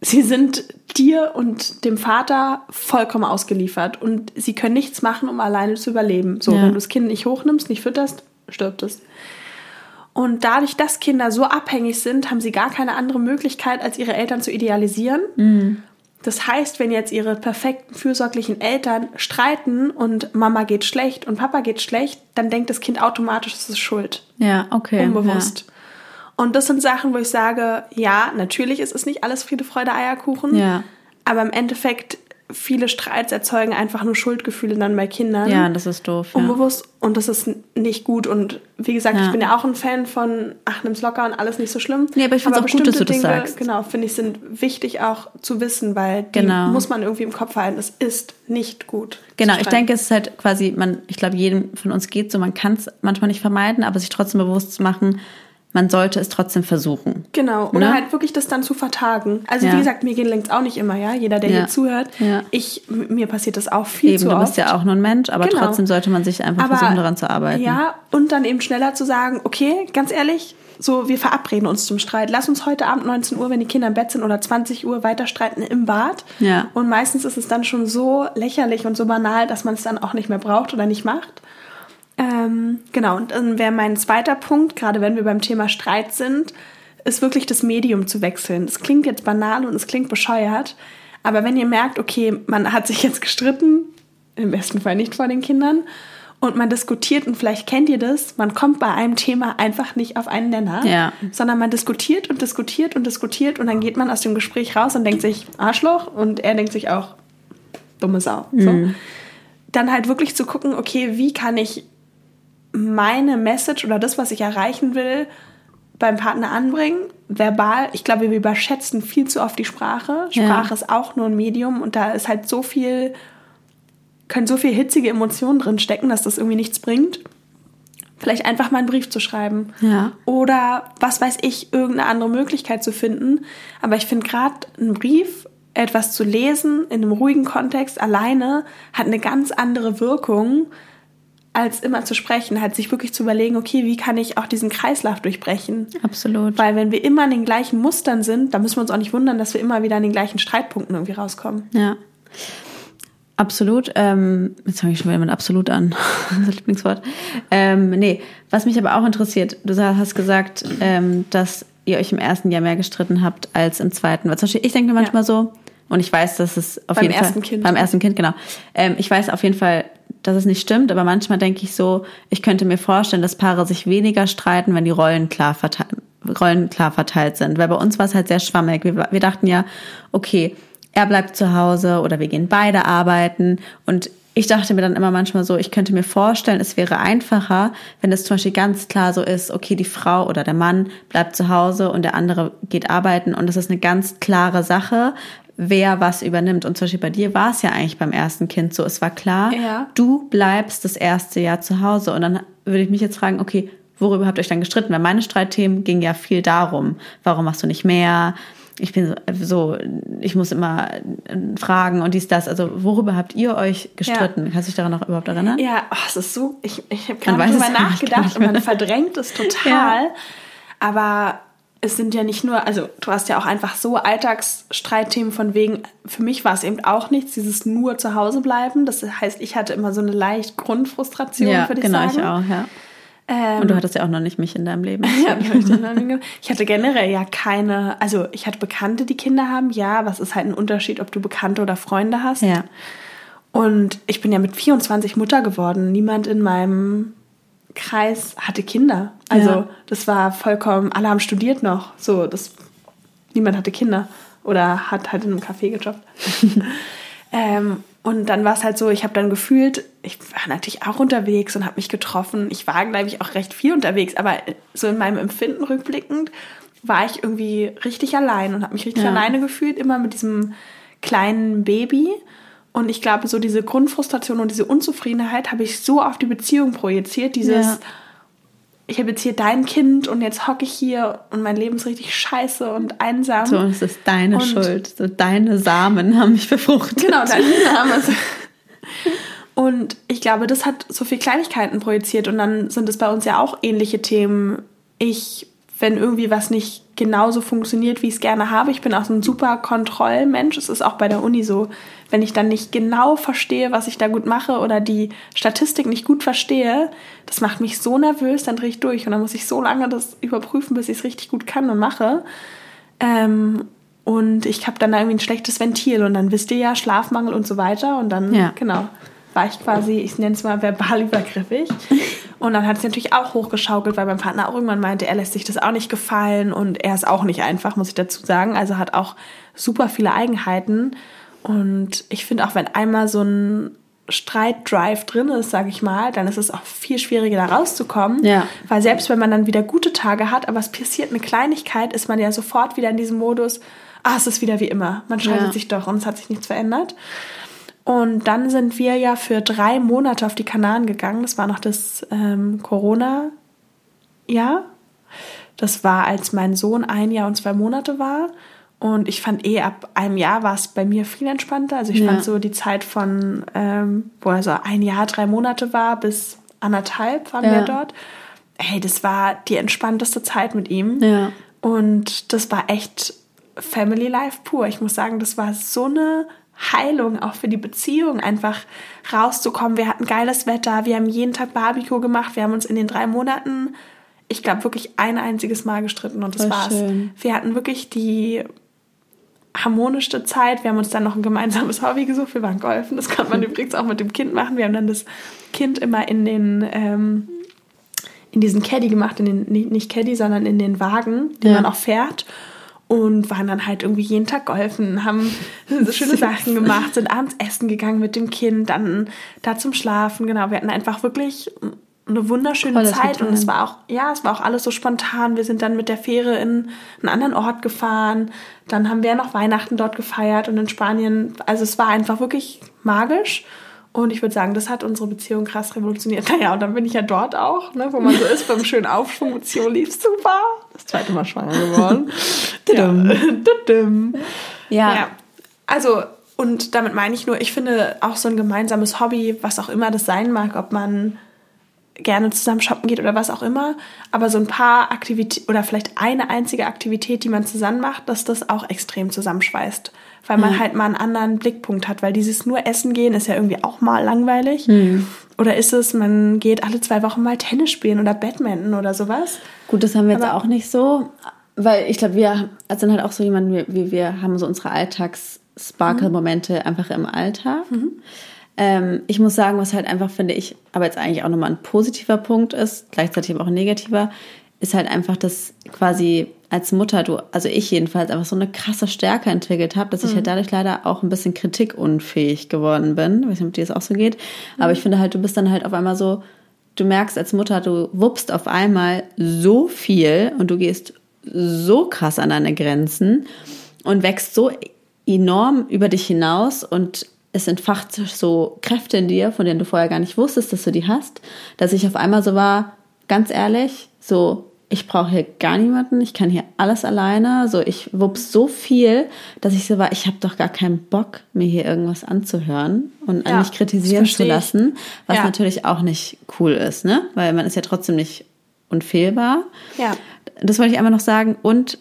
S2: sie sind dir und dem Vater vollkommen ausgeliefert und sie können nichts machen, um alleine zu überleben. So, ja. wenn du das Kind nicht hochnimmst, nicht fütterst, stirbt es. Und dadurch, dass Kinder so abhängig sind, haben sie gar keine andere Möglichkeit, als ihre Eltern zu idealisieren. Mhm. Das heißt, wenn jetzt ihre perfekten, fürsorglichen Eltern streiten und Mama geht schlecht und Papa geht schlecht, dann denkt das Kind automatisch, es ist schuld.
S1: Ja, okay.
S2: Unbewusst. Ja. Und das sind Sachen, wo ich sage, ja, natürlich ist es nicht alles Friede, Freude, Eierkuchen. Ja. Aber im Endeffekt, viele Streits erzeugen einfach nur Schuldgefühle dann bei Kindern.
S1: Ja, das ist doof.
S2: Ja. Unbewusst. Und das ist nicht gut. Und wie gesagt, ja. ich bin ja auch ein Fan von, ach, nimm's locker und alles nicht so schlimm.
S1: Nee, aber ich finde es auch gut, dass du das Dinge, sagst.
S2: Genau, finde ich, sind wichtig auch zu wissen, weil die genau. muss man irgendwie im Kopf halten. Es ist nicht gut.
S1: Genau, ich denke, es ist halt quasi, man, ich glaube, jedem von uns geht so, man kann es manchmal nicht vermeiden, aber sich trotzdem bewusst zu machen, man sollte es trotzdem versuchen.
S2: Genau. Oder ne? halt wirklich das dann zu vertagen. Also ja. wie gesagt, mir gehen längst auch nicht immer, ja. Jeder, der ja. hier zuhört, ja. ich, mir passiert das auch viel
S1: eben,
S2: zu
S1: oft.
S2: Du
S1: bist ja auch nur ein Mensch, aber genau. trotzdem sollte man sich einfach aber, versuchen, daran zu arbeiten.
S2: Ja, und dann eben schneller zu sagen, okay, ganz ehrlich, so, wir verabreden uns zum Streit. Lass uns heute Abend 19 Uhr, wenn die Kinder im Bett sind, oder 20 Uhr weiter streiten im Bad. Ja. Und meistens ist es dann schon so lächerlich und so banal, dass man es dann auch nicht mehr braucht oder nicht macht. Ähm, genau, und dann wäre mein zweiter Punkt, gerade wenn wir beim Thema Streit sind, ist wirklich das Medium zu wechseln. Das klingt jetzt banal und es klingt bescheuert, aber wenn ihr merkt, okay, man hat sich jetzt gestritten, im besten Fall nicht vor den Kindern, und man diskutiert und vielleicht kennt ihr das, man kommt bei einem Thema einfach nicht auf einen Nenner, ja. sondern man diskutiert und diskutiert und diskutiert und dann geht man aus dem Gespräch raus und denkt sich Arschloch und er denkt sich auch dumme Sau. Mhm. So. Dann halt wirklich zu gucken, okay, wie kann ich meine Message oder das, was ich erreichen will, beim Partner anbringen. Verbal, ich glaube, wir überschätzen viel zu oft die Sprache. Sprache ja. ist auch nur ein Medium und da ist halt so viel, können so viel hitzige Emotionen drin stecken, dass das irgendwie nichts bringt. Vielleicht einfach mal einen Brief zu schreiben. Ja. Oder was weiß ich, irgendeine andere Möglichkeit zu finden. Aber ich finde gerade einen Brief, etwas zu lesen in einem ruhigen Kontext alleine, hat eine ganz andere Wirkung, als immer zu sprechen, halt sich wirklich zu überlegen, okay, wie kann ich auch diesen Kreislauf durchbrechen?
S1: Absolut.
S2: Weil wenn wir immer an den gleichen Mustern sind, dann müssen wir uns auch nicht wundern, dass wir immer wieder an den gleichen Streitpunkten irgendwie rauskommen.
S1: Ja. absolut. Ähm, jetzt fange ich schon wieder mit absolut an. das Lieblingswort. Ähm, nee, was mich aber auch interessiert, du hast gesagt, ähm, dass ihr euch im ersten Jahr mehr gestritten habt als im zweiten. Weil zum Beispiel, ich denke mir manchmal ja. so, und ich weiß, dass es auf
S2: beim
S1: jeden
S2: ersten
S1: Fall
S2: Kind.
S1: beim ersten Kind genau. Ähm, ich weiß auf jeden Fall, dass es nicht stimmt, aber manchmal denke ich so, ich könnte mir vorstellen, dass Paare sich weniger streiten, wenn die Rollen klar verteilt, Rollen klar verteilt sind. Weil bei uns war es halt sehr schwammig. Wir, wir dachten ja, okay, er bleibt zu Hause oder wir gehen beide arbeiten und ich dachte mir dann immer manchmal so, ich könnte mir vorstellen, es wäre einfacher, wenn es zum Beispiel ganz klar so ist, okay, die Frau oder der Mann bleibt zu Hause und der andere geht arbeiten und das ist eine ganz klare Sache, wer was übernimmt. Und zum Beispiel bei dir war es ja eigentlich beim ersten Kind so. Es war klar,
S2: ja.
S1: du bleibst das erste Jahr zu Hause. Und dann würde ich mich jetzt fragen, okay, worüber habt ihr euch dann gestritten? Weil meine Streitthemen gingen ja viel darum. Warum machst du nicht mehr? Ich bin so, ich muss immer fragen und dies, das. Also, worüber habt ihr euch gestritten? Ja. Kannst du dich daran noch überhaupt erinnern?
S2: Ja, oh, es ist so, ich, ich habe gerade drüber nachgedacht und man verdrängt es total. Ja. Aber es sind ja nicht nur, also du hast ja auch einfach so Alltagsstreitthemen von wegen, für mich war es eben auch nichts, dieses nur zu Hause bleiben. Das heißt, ich hatte immer so eine leicht Grundfrustration,
S1: ja,
S2: würde ich
S1: genau,
S2: sagen.
S1: Genau, ich auch, ja. Ähm, Und du hattest ja auch noch nicht mich in deinem Leben.
S2: ja, ich hatte generell ja keine, also ich hatte Bekannte, die Kinder haben, ja, was ist halt ein Unterschied, ob du Bekannte oder Freunde hast.
S1: Ja.
S2: Und ich bin ja mit 24 Mutter geworden. Niemand in meinem Kreis hatte Kinder. Also ja. das war vollkommen, alle haben studiert noch. So, das, niemand hatte Kinder oder hat halt in einem Café gejobbt. ähm, und dann war es halt so, ich habe dann gefühlt, ich war natürlich auch unterwegs und habe mich getroffen. Ich war, glaube ich, auch recht viel unterwegs, aber so in meinem Empfinden rückblickend war ich irgendwie richtig allein und habe mich richtig ja. alleine gefühlt, immer mit diesem kleinen Baby. Und ich glaube, so diese Grundfrustration und diese Unzufriedenheit habe ich so auf die Beziehung projiziert. Dieses, ja. ich habe jetzt hier dein Kind und jetzt hocke ich hier und mein Leben ist richtig scheiße und einsam.
S1: So, es ist deine und Schuld. So, deine Samen haben mich befruchtet.
S2: Genau, deine Samen. und ich glaube, das hat so viel Kleinigkeiten projiziert. Und dann sind es bei uns ja auch ähnliche Themen. Ich wenn irgendwie was nicht genauso funktioniert, wie ich es gerne habe. Ich bin auch so ein super Kontrollmensch. Es ist auch bei der Uni so, wenn ich dann nicht genau verstehe, was ich da gut mache oder die Statistik nicht gut verstehe, das macht mich so nervös, dann drehe ich durch und dann muss ich so lange das überprüfen, bis ich es richtig gut kann und mache. Ähm, und ich habe dann da irgendwie ein schlechtes Ventil und dann wisst ihr ja, Schlafmangel und so weiter und dann, ja. genau, war ich quasi, ich nenne es mal verbal übergriffig. Und dann hat es natürlich auch hochgeschaukelt, weil mein Partner auch irgendwann meinte, er lässt sich das auch nicht gefallen und er ist auch nicht einfach, muss ich dazu sagen. Also hat auch super viele Eigenheiten. Und ich finde auch, wenn einmal so ein Streitdrive drin ist, sage ich mal, dann ist es auch viel schwieriger, da rauszukommen.
S1: Ja.
S2: Weil selbst wenn man dann wieder gute Tage hat, aber es passiert eine Kleinigkeit, ist man ja sofort wieder in diesem Modus, ah, es ist wieder wie immer. Man streitet ja. sich doch und es hat sich nichts verändert. Und dann sind wir ja für drei Monate auf die Kanaren gegangen. Das war noch das ähm, Corona-Jahr. Das war, als mein Sohn ein Jahr und zwei Monate war. Und ich fand eh, ab einem Jahr war es bei mir viel entspannter. Also ich ja. fand so die Zeit von, ähm, wo er so ein Jahr, drei Monate war, bis anderthalb waren ja. wir dort. Hey, das war die entspannteste Zeit mit ihm.
S1: Ja.
S2: Und das war echt Family Life pur. Ich muss sagen, das war so eine Heilung, auch für die Beziehung, einfach rauszukommen. Wir hatten geiles Wetter, wir haben jeden Tag Barbecue gemacht, wir haben uns in den drei Monaten, ich glaube, wirklich ein einziges Mal gestritten und das Voll war's. Schön. Wir hatten wirklich die harmonischste Zeit. Wir haben uns dann noch ein gemeinsames Hobby gesucht. Wir waren golfen. Das kann man übrigens auch mit dem Kind machen. Wir haben dann das Kind immer in den ähm, in diesen Caddy gemacht, in den nicht Caddy, sondern in den Wagen, den ja. man auch fährt und waren dann halt irgendwie jeden Tag golfen, haben so schöne Sachen gemacht, sind abends essen gegangen mit dem Kind, dann da zum Schlafen. Genau, wir hatten einfach wirklich eine wunderschöne Volles Zeit und es war auch ja, es war auch alles so spontan. Wir sind dann mit der Fähre in einen anderen Ort gefahren. Dann haben wir noch Weihnachten dort gefeiert und in Spanien, also es war einfach wirklich magisch. Und ich würde sagen, das hat unsere Beziehung krass revolutioniert. Naja, und dann bin ich ja dort auch, ne, wo man so ist, beim schönen Aufschwung, Beziehung lief super. Das zweite Mal schwanger geworden. ja. ja. Also, und damit meine ich nur, ich finde auch so ein gemeinsames Hobby, was auch immer das sein mag, ob man gerne zusammen shoppen geht oder was auch immer. Aber so ein paar Aktivitäten oder vielleicht eine einzige Aktivität, die man zusammen macht, dass das auch extrem zusammenschweißt. Weil man mhm. halt mal einen anderen Blickpunkt hat. Weil dieses nur Essen gehen ist ja irgendwie auch mal langweilig. Mhm. Oder ist es, man geht alle zwei Wochen mal Tennis spielen oder Badminton oder sowas?
S1: Gut, das haben wir jetzt Aber auch nicht so. Weil ich glaube, wir sind halt auch so jemand, wie, wie wir haben so unsere Alltags-Sparkle-Momente mhm. einfach im Alltag. Mhm. Ähm, ich muss sagen, was halt einfach, finde ich, aber jetzt eigentlich auch nochmal ein positiver Punkt ist, gleichzeitig aber auch ein negativer, ist halt einfach, dass quasi als Mutter du, also ich jedenfalls, einfach so eine krasse Stärke entwickelt habe, dass ich halt mhm. dadurch leider auch ein bisschen kritikunfähig geworden bin. Ich weiß nicht, ob dir das auch so geht. Mhm. Aber ich finde halt, du bist dann halt auf einmal so, du merkst als Mutter, du wuppst auf einmal so viel und du gehst so krass an deine Grenzen und wächst so enorm über dich hinaus und es entfacht so Kräfte in dir, von denen du vorher gar nicht wusstest, dass du die hast, dass ich auf einmal so war, ganz ehrlich, so, ich brauche hier gar niemanden, ich kann hier alles alleine, so, ich wups so viel, dass ich so war, ich habe doch gar keinen Bock, mir hier irgendwas anzuhören und ja, mich kritisieren zu lassen, was ja. natürlich auch nicht cool ist, ne, weil man ist ja trotzdem nicht unfehlbar. Ja. Das wollte ich einmal noch sagen und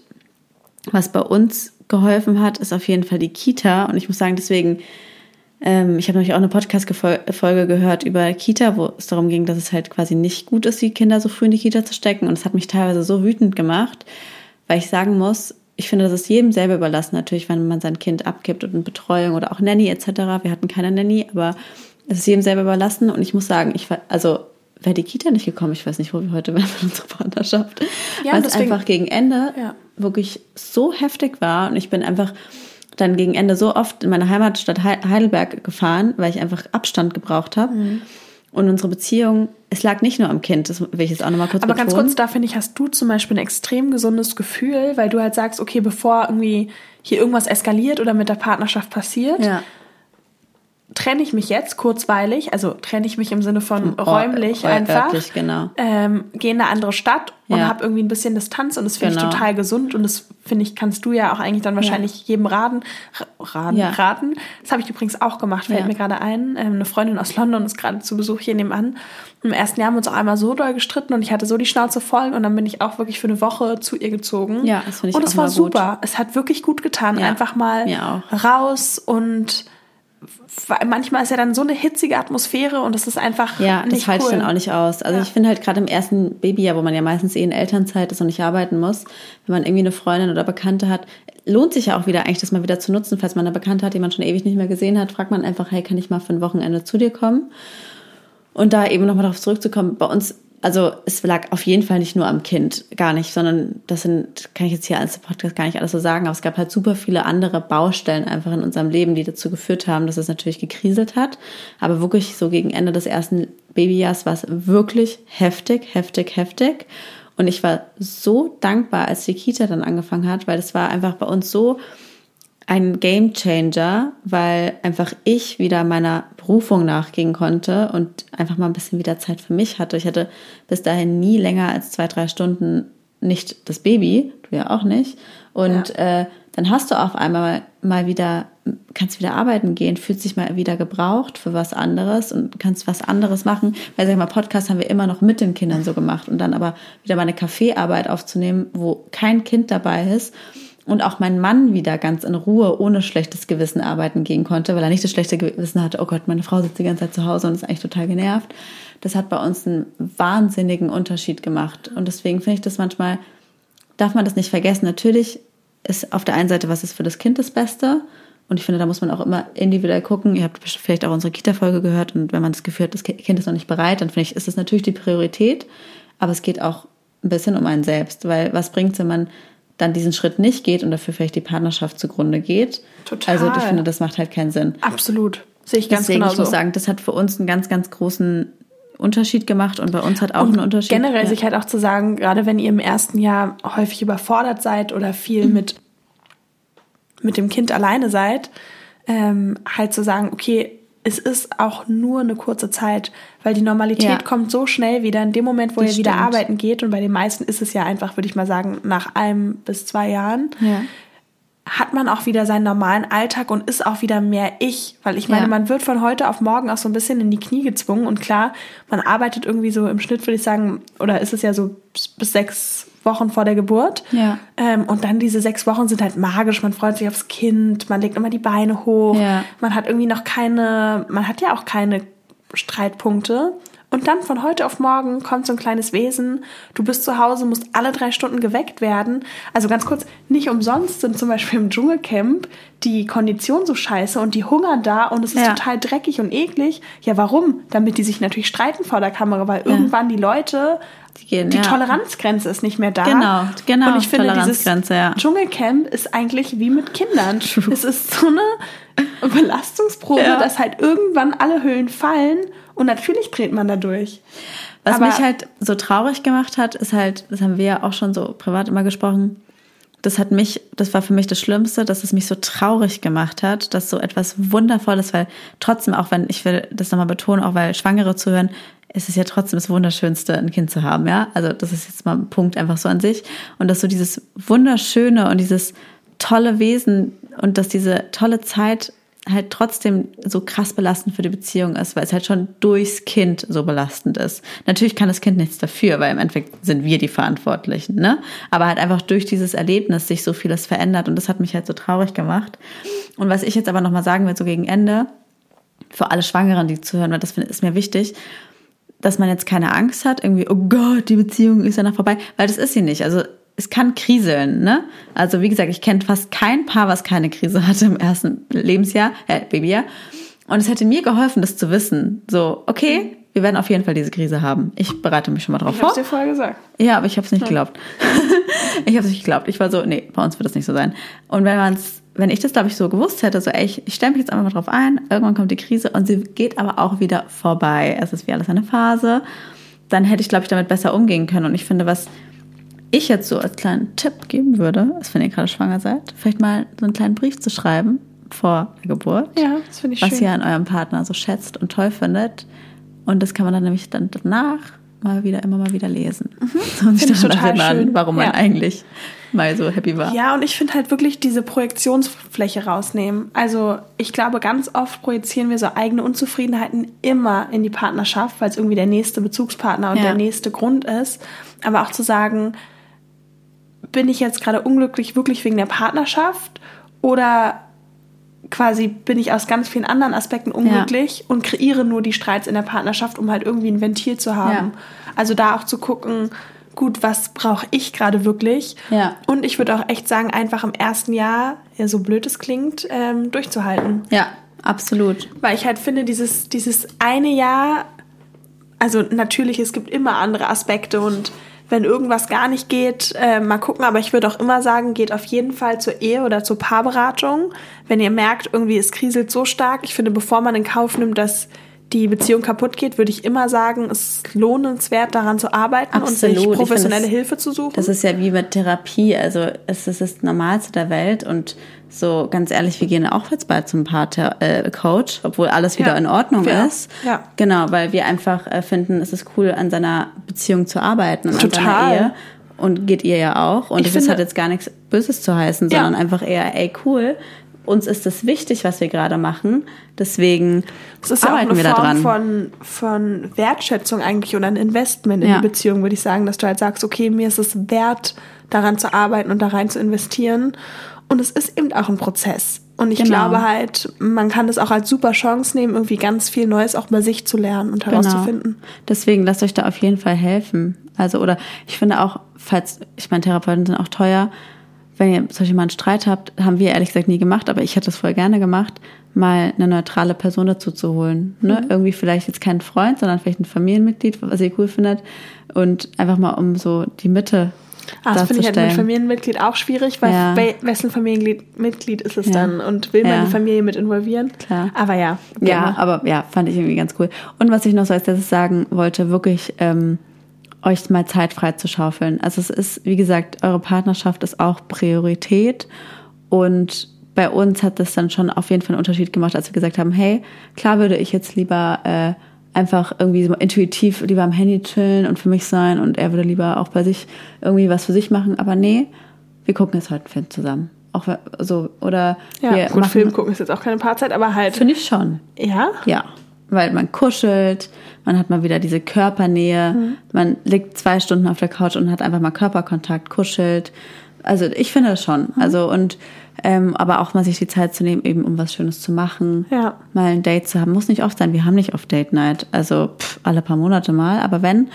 S1: was bei uns geholfen hat, ist auf jeden Fall die Kita und ich muss sagen, deswegen ähm, ich habe nämlich auch eine Podcast-Folge gehört über Kita, wo es darum ging, dass es halt quasi nicht gut ist, die Kinder so früh in die Kita zu stecken. Und es hat mich teilweise so wütend gemacht, weil ich sagen muss, ich finde, das ist jedem selber überlassen, natürlich, wenn man sein Kind abgibt und eine Betreuung oder auch Nanny etc. Wir hatten keine Nanny, aber es ist jedem selber überlassen. Und ich muss sagen, ich also wäre die Kita nicht gekommen, ich weiß nicht, wo wir heute wären mit unserer Partnerschaft. Ja, weil es einfach gegen Ende ja. wirklich so heftig war. Und ich bin einfach dann gegen Ende so oft in meine Heimatstadt Heidelberg gefahren, weil ich einfach Abstand gebraucht habe. Mhm. Und unsere Beziehung, es lag nicht nur am Kind, das will ich jetzt auch nochmal kurz
S2: Aber betonen. ganz kurz, da finde ich, hast du zum Beispiel ein extrem gesundes Gefühl, weil du halt sagst, okay, bevor irgendwie hier irgendwas eskaliert oder mit der Partnerschaft passiert, ja trenne ich mich jetzt kurzweilig, also trenne ich mich im Sinne von räumlich Or einfach, örtlich, genau. ähm, gehe in eine andere Stadt und ja. habe irgendwie ein bisschen Distanz und das finde genau. ich total gesund und das finde ich, kannst du ja auch eigentlich dann wahrscheinlich ja. jedem raten. Raten, ja. raten. Das habe ich übrigens auch gemacht, fällt mir gerade ein. Ähm, eine Freundin aus London ist gerade zu Besuch hier nebenan. Im ersten Jahr haben wir uns auch einmal so doll gestritten und ich hatte so die Schnauze voll und dann bin ich auch wirklich für eine Woche zu ihr gezogen. Ja, das finde ich Und es war super. Gut. Es hat wirklich gut getan, einfach mal raus und manchmal ist ja dann so eine hitzige Atmosphäre und das ist einfach.
S1: Ja, das halte cool. ich dann auch nicht aus. Also ja. ich finde halt gerade im ersten Babyjahr, wo man ja meistens eh in Elternzeit ist und nicht arbeiten muss, wenn man irgendwie eine Freundin oder Bekannte hat, lohnt sich ja auch wieder eigentlich, das mal wieder zu nutzen. Falls man eine Bekannte hat, die man schon ewig nicht mehr gesehen hat, fragt man einfach, hey, kann ich mal für ein Wochenende zu dir kommen? Und da eben nochmal darauf zurückzukommen, bei uns also es lag auf jeden Fall nicht nur am Kind, gar nicht, sondern das sind, kann ich jetzt hier als Podcast gar nicht alles so sagen, aber es gab halt super viele andere Baustellen einfach in unserem Leben, die dazu geführt haben, dass es natürlich gekriselt hat. Aber wirklich so gegen Ende des ersten Babyjahrs war es wirklich heftig, heftig, heftig. Und ich war so dankbar, als die Kita dann angefangen hat, weil es war einfach bei uns so, ein Game Changer, weil einfach ich wieder meiner Berufung nachgehen konnte und einfach mal ein bisschen wieder Zeit für mich hatte. Ich hatte bis dahin nie länger als zwei, drei Stunden nicht das Baby, du ja auch nicht. Und ja. äh, dann hast du auf einmal mal wieder, kannst wieder arbeiten gehen, fühlst dich mal wieder gebraucht für was anderes und kannst was anderes machen. Weil, sag ich mal, Podcast haben wir immer noch mit den Kindern so gemacht und dann aber wieder mal eine Kaffeearbeit aufzunehmen, wo kein Kind dabei ist und auch mein Mann wieder ganz in Ruhe, ohne schlechtes Gewissen arbeiten gehen konnte, weil er nicht das schlechte Gewissen hatte, oh Gott, meine Frau sitzt die ganze Zeit zu Hause und ist eigentlich total genervt. Das hat bei uns einen wahnsinnigen Unterschied gemacht. Und deswegen finde ich das manchmal, darf man das nicht vergessen. Natürlich ist auf der einen Seite, was ist für das Kind das Beste? Und ich finde, da muss man auch immer individuell gucken. Ihr habt vielleicht auch unsere Kita-Folge gehört und wenn man das Gefühl hat, das Kind ist noch nicht bereit, dann finde ich, ist das natürlich die Priorität. Aber es geht auch ein bisschen um einen selbst, weil was bringt es, wenn man dann diesen Schritt nicht geht und dafür vielleicht die Partnerschaft zugrunde geht. Total. Also ich finde, das macht halt keinen Sinn.
S2: Absolut. Sehe ich ganz
S1: Deswegen, genau. Ich muss sagen, das hat für uns einen ganz, ganz großen Unterschied gemacht und bei uns hat auch und einen Unterschied.
S2: Generell ja. sich halt auch zu sagen, gerade wenn ihr im ersten Jahr häufig überfordert seid oder viel mhm. mit, mit dem Kind alleine seid, ähm, halt zu sagen, okay, es ist auch nur eine kurze Zeit, weil die Normalität ja. kommt so schnell wieder in dem Moment, wo das ihr stimmt. wieder arbeiten geht. Und bei den meisten ist es ja einfach, würde ich mal sagen, nach einem bis zwei Jahren. Ja. hat man auch wieder seinen normalen Alltag und ist auch wieder mehr ich. Weil ich meine,
S1: Ja.
S2: man wird von heute auf morgen auch so ein bisschen in die Knie gezwungen. Und klar, man arbeitet irgendwie so im Schnitt, würde ich sagen, oder ist es ja so bis- bis sechs Wochen vor der Geburt.
S1: Ja.
S2: Ähm, und dann diese sechs Wochen sind halt magisch. Man freut sich aufs Kind, man legt immer die Beine hoch.
S1: Ja.
S2: Man hat irgendwie noch keine, man hat ja auch keine Streitpunkte. Und dann von heute auf morgen kommt so ein kleines Wesen. Du bist zu Hause, musst alle drei Stunden geweckt werden. Also ganz kurz, nicht umsonst sind zum Beispiel im Dschungelcamp die Kondition so scheiße und die hungern da und es ist
S1: Ja.
S2: total dreckig und eklig. Ja, warum? Damit die sich natürlich streiten vor der Kamera, weil irgendwann die Leute,
S1: Die gehen,
S2: die
S1: ja.
S2: Toleranzgrenze ist nicht mehr da.
S1: Genau, genau,
S2: Und ich finde, dieses
S1: ja.
S2: Dschungelcamp ist eigentlich wie mit Kindern. Es ist so eine Belastungsprobe,
S1: Ja.
S2: dass halt irgendwann alle Höhlen fallen und natürlich dreht man da durch.
S1: Was
S2: Aber-
S1: mich halt so traurig gemacht hat, ist halt, das haben wir ja auch schon so privat immer gesprochen, das hat mich, das war für mich das Schlimmste, dass es mich so traurig gemacht hat, dass so etwas Wundervolles, weil trotzdem, auch wenn, ich will das nochmal betonen, auch weil Schwangere zuhören, ist es ja trotzdem das Wunderschönste, ein Kind zu haben, ja. Also das ist jetzt mal ein Punkt einfach so an sich. Und dass so dieses Wunderschöne und dieses tolle Wesen und dass diese tolle Zeit halt trotzdem so krass belastend für die Beziehung ist, weil es halt schon durchs Kind so belastend ist. Natürlich kann das Kind nichts dafür, weil im Endeffekt sind wir die Verantwortlichen, ne? Aber halt einfach durch dieses Erlebnis sich so vieles verändert und das hat mich halt so traurig gemacht. Und was ich jetzt aber nochmal sagen will, so gegen Ende, für alle Schwangeren, die zuhören, weil das ist mir wichtig, dass man jetzt keine Angst hat, irgendwie, oh Gott, die Beziehung ist ja noch vorbei, weil das ist sie nicht. Also es kann kriseln, ne? Also wie gesagt, ich kenne fast kein Paar, was keine Krise hatte im ersten Lebensjahr, äh, Babyjahr. Und es hätte mir geholfen, das zu wissen. So, okay, wir werden auf jeden Fall diese Krise haben. Ich bereite mich schon mal drauf
S2: Ich
S1: vor.
S2: hab's dir vorher gesagt.
S1: Ja, aber ich habe es nicht geglaubt. ich habe es nicht geglaubt. Ich war so, nee, bei uns wird das nicht so sein. Und wenn man's, wenn ich das, glaube ich, so gewusst hätte, so, ey, ich, ich stelle mich jetzt einfach mal drauf ein, irgendwann kommt die Krise und sie geht aber auch wieder vorbei. Es ist wie alles eine Phase. Dann hätte ich, glaube ich, damit besser umgehen können. Und ich finde, was ich jetzt so als kleinen Tipp geben würde, ist, wenn ihr gerade schwanger seid, vielleicht mal so einen kleinen Brief zu schreiben vor der Geburt
S2: Ja, das finde ich
S1: was
S2: schön.
S1: ihr an eurem Partner so schätzt und toll findet. Und das kann man dann nämlich dann danach mal wieder, immer mal wieder lesen. Und sich daran erinnern,
S2: schön.
S1: warum man
S2: Ja.
S1: eigentlich mal so happy war.
S2: Ja, und ich finde halt wirklich diese Projektionsfläche rausnehmen. Also ich glaube, ganz oft projizieren wir so eigene Unzufriedenheiten immer in die Partnerschaft, weil es irgendwie der nächste Bezugspartner und
S1: Ja.
S2: der nächste Grund ist. Aber auch zu sagen, bin ich jetzt gerade unglücklich wirklich wegen der Partnerschaft oder quasi bin ich aus ganz vielen anderen Aspekten unglücklich und kreiere nur die Streits in der Partnerschaft, um halt irgendwie ein Ventil zu haben.
S1: Ja.
S2: Also da auch zu gucken, gut, was brauche ich gerade wirklich?
S1: Ja.
S2: Und ich würde auch echt sagen, einfach im ersten Jahr, ja, so blöd es klingt, ähm, durchzuhalten.
S1: Ja, absolut.
S2: Weil ich halt finde, dieses, dieses eine Jahr, also natürlich, es gibt immer andere Aspekte und wenn irgendwas gar nicht geht, äh, mal gucken. Aber ich würde auch immer sagen, geht auf jeden Fall zur Ehe oder zur Paarberatung. Wenn ihr merkt, irgendwie es kriselt so stark. Ich finde, bevor man in Kauf nimmt, dass die Beziehung kaputt geht, würde ich immer sagen, es ist lohnenswert, daran zu arbeiten und
S1: Absolut. Ich
S2: sich professionelle
S1: das-
S2: Hilfe zu suchen.
S1: Das ist ja wie mit Therapie. Also es ist das Normalste der Welt. Und so ganz ehrlich, wir gehen auch jetzt bald zum Paar-Coach, obwohl alles wieder
S2: Ja,
S1: in Ordnung
S2: auch.
S1: ist.
S2: Ja.
S1: Genau, weil wir einfach äh, finden, es ist cool, an seiner Beziehung zu arbeiten und an
S2: Total.
S1: seiner Ehe. Und geht ihr ja auch. Und
S2: Ich
S1: es ist
S2: finde-
S1: hat jetzt gar nichts Böses zu heißen,
S2: Ja.
S1: sondern einfach eher, ey, cool. Uns ist das wichtig, was wir gerade machen. Deswegen
S2: Es ist ja auch
S1: arbeiten
S2: eine
S1: wir
S2: Form von, von Wertschätzung eigentlich und ein Investment in
S1: Ja.
S2: die Beziehung, würde ich sagen, dass du halt sagst, okay, mir ist es wert, daran zu arbeiten und da rein zu investieren. Und es ist eben auch ein Prozess. Und ich
S1: Genau.
S2: glaube halt, man kann das auch als super Chance nehmen, irgendwie ganz viel Neues auch bei sich zu lernen und herauszufinden.
S1: Genau. Deswegen lasst euch da auf jeden Fall helfen. Also, oder ich finde auch, falls, ich meine, Therapeuten sind auch teuer, wenn ihr Beispiel mal einen Streit habt, haben wir ehrlich gesagt nie gemacht, aber ich hätte es voll gerne gemacht, mal eine neutrale Person dazu zu holen. Ne? Irgendwie vielleicht jetzt kein Freund, sondern vielleicht ein Familienmitglied, was ihr cool findet. Und einfach mal um so die Mitte
S2: Ah, das finde ich halt mit. Familienmitglied auch schwierig, weil
S1: Ja.
S2: we- wessen Familienmitglied ist es
S1: Ja.
S2: dann und will man
S1: Ja.
S2: die Familie mit involvieren?
S1: Klar.
S2: Aber ja.
S1: Ja,
S2: gerne.
S1: aber ja, fand ich irgendwie ganz cool. Und was ich noch so als letztes sagen wollte, wirklich ähm, euch mal Zeit frei zu schaufeln. Also es ist, wie gesagt, eure Partnerschaft ist auch Priorität und bei uns hat das dann schon auf jeden Fall einen Unterschied gemacht, als wir gesagt haben, hey, klar würde ich jetzt lieber äh, einfach irgendwie so intuitiv lieber am Handy chillen und für mich sein und er würde lieber auch bei sich irgendwie was für sich machen, aber nee, wir gucken jetzt heute einen Film zusammen. Auch so, oder
S2: Ja,
S1: wir
S2: gut,
S1: machen,
S2: Film gucken ist jetzt auch keine Paarzeit, aber halt.
S1: Finde ich schon.
S2: Ja?
S1: Ja, weil man kuschelt, man hat mal wieder diese Körpernähe,
S2: Mhm.
S1: man liegt zwei Stunden auf der Couch und hat einfach mal Körperkontakt, kuschelt. Also ich finde das schon.
S2: Mhm.
S1: Also und ähm, aber auch mal sich die Zeit zu nehmen, eben um was Schönes zu machen,
S2: Ja.
S1: mal ein Date zu haben, muss nicht oft sein. Wir haben nicht oft Date Night, also pff, alle paar Monate mal. Aber wenn,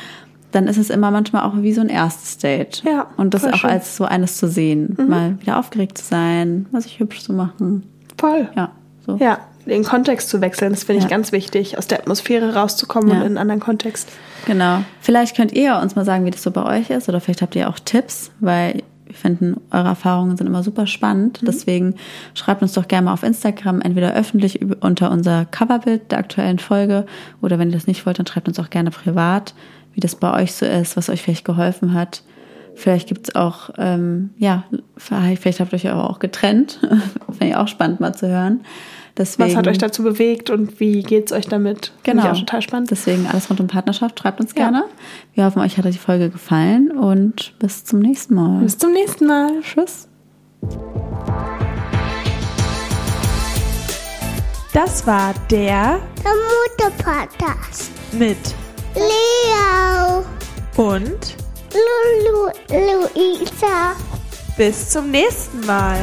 S1: dann ist es immer manchmal auch wie so ein erstes Date.
S2: Ja,
S1: Und das auch
S2: schön. Mhm.
S1: als so eines zu sehen, mal wieder aufgeregt zu sein, mal sich hübsch zu machen.
S2: Voll.
S1: Ja, so.
S2: Ja, den Kontext zu wechseln, das finde ich
S1: Ja.
S2: ganz wichtig, aus der Atmosphäre rauszukommen
S1: Ja.
S2: und in einen anderen Kontext.
S1: Genau. Vielleicht könnt ihr uns mal sagen, wie das so bei euch ist oder vielleicht habt ihr auch Tipps, weil wir finden, eure Erfahrungen sind immer super spannend. Deswegen schreibt uns doch gerne mal auf Instagram, entweder öffentlich unter unser Coverbild der aktuellen Folge oder wenn ihr das nicht wollt, dann schreibt uns auch gerne privat, wie das bei euch so ist, was euch vielleicht geholfen hat. Vielleicht gibt's auch, ähm, ja, vielleicht habt ihr euch aber auch getrennt. Finde ich auch spannend mal zu hören. Deswegen,
S2: Was hat euch dazu bewegt und wie geht's euch damit? Finde
S1: Genau.
S2: Ich auch total spannend.
S1: Deswegen alles rund um Partnerschaft. Schreibt uns
S2: Ja.
S1: gerne. Wir hoffen, euch hat die Folge gefallen und bis zum nächsten Mal.
S2: Bis zum nächsten Mal.
S1: Tschüss.
S2: Das war der
S3: Der Mutter-Podcast.
S2: mit
S3: Leo.
S2: und
S3: Lulu, Luisa.
S2: bis zum nächsten Mal.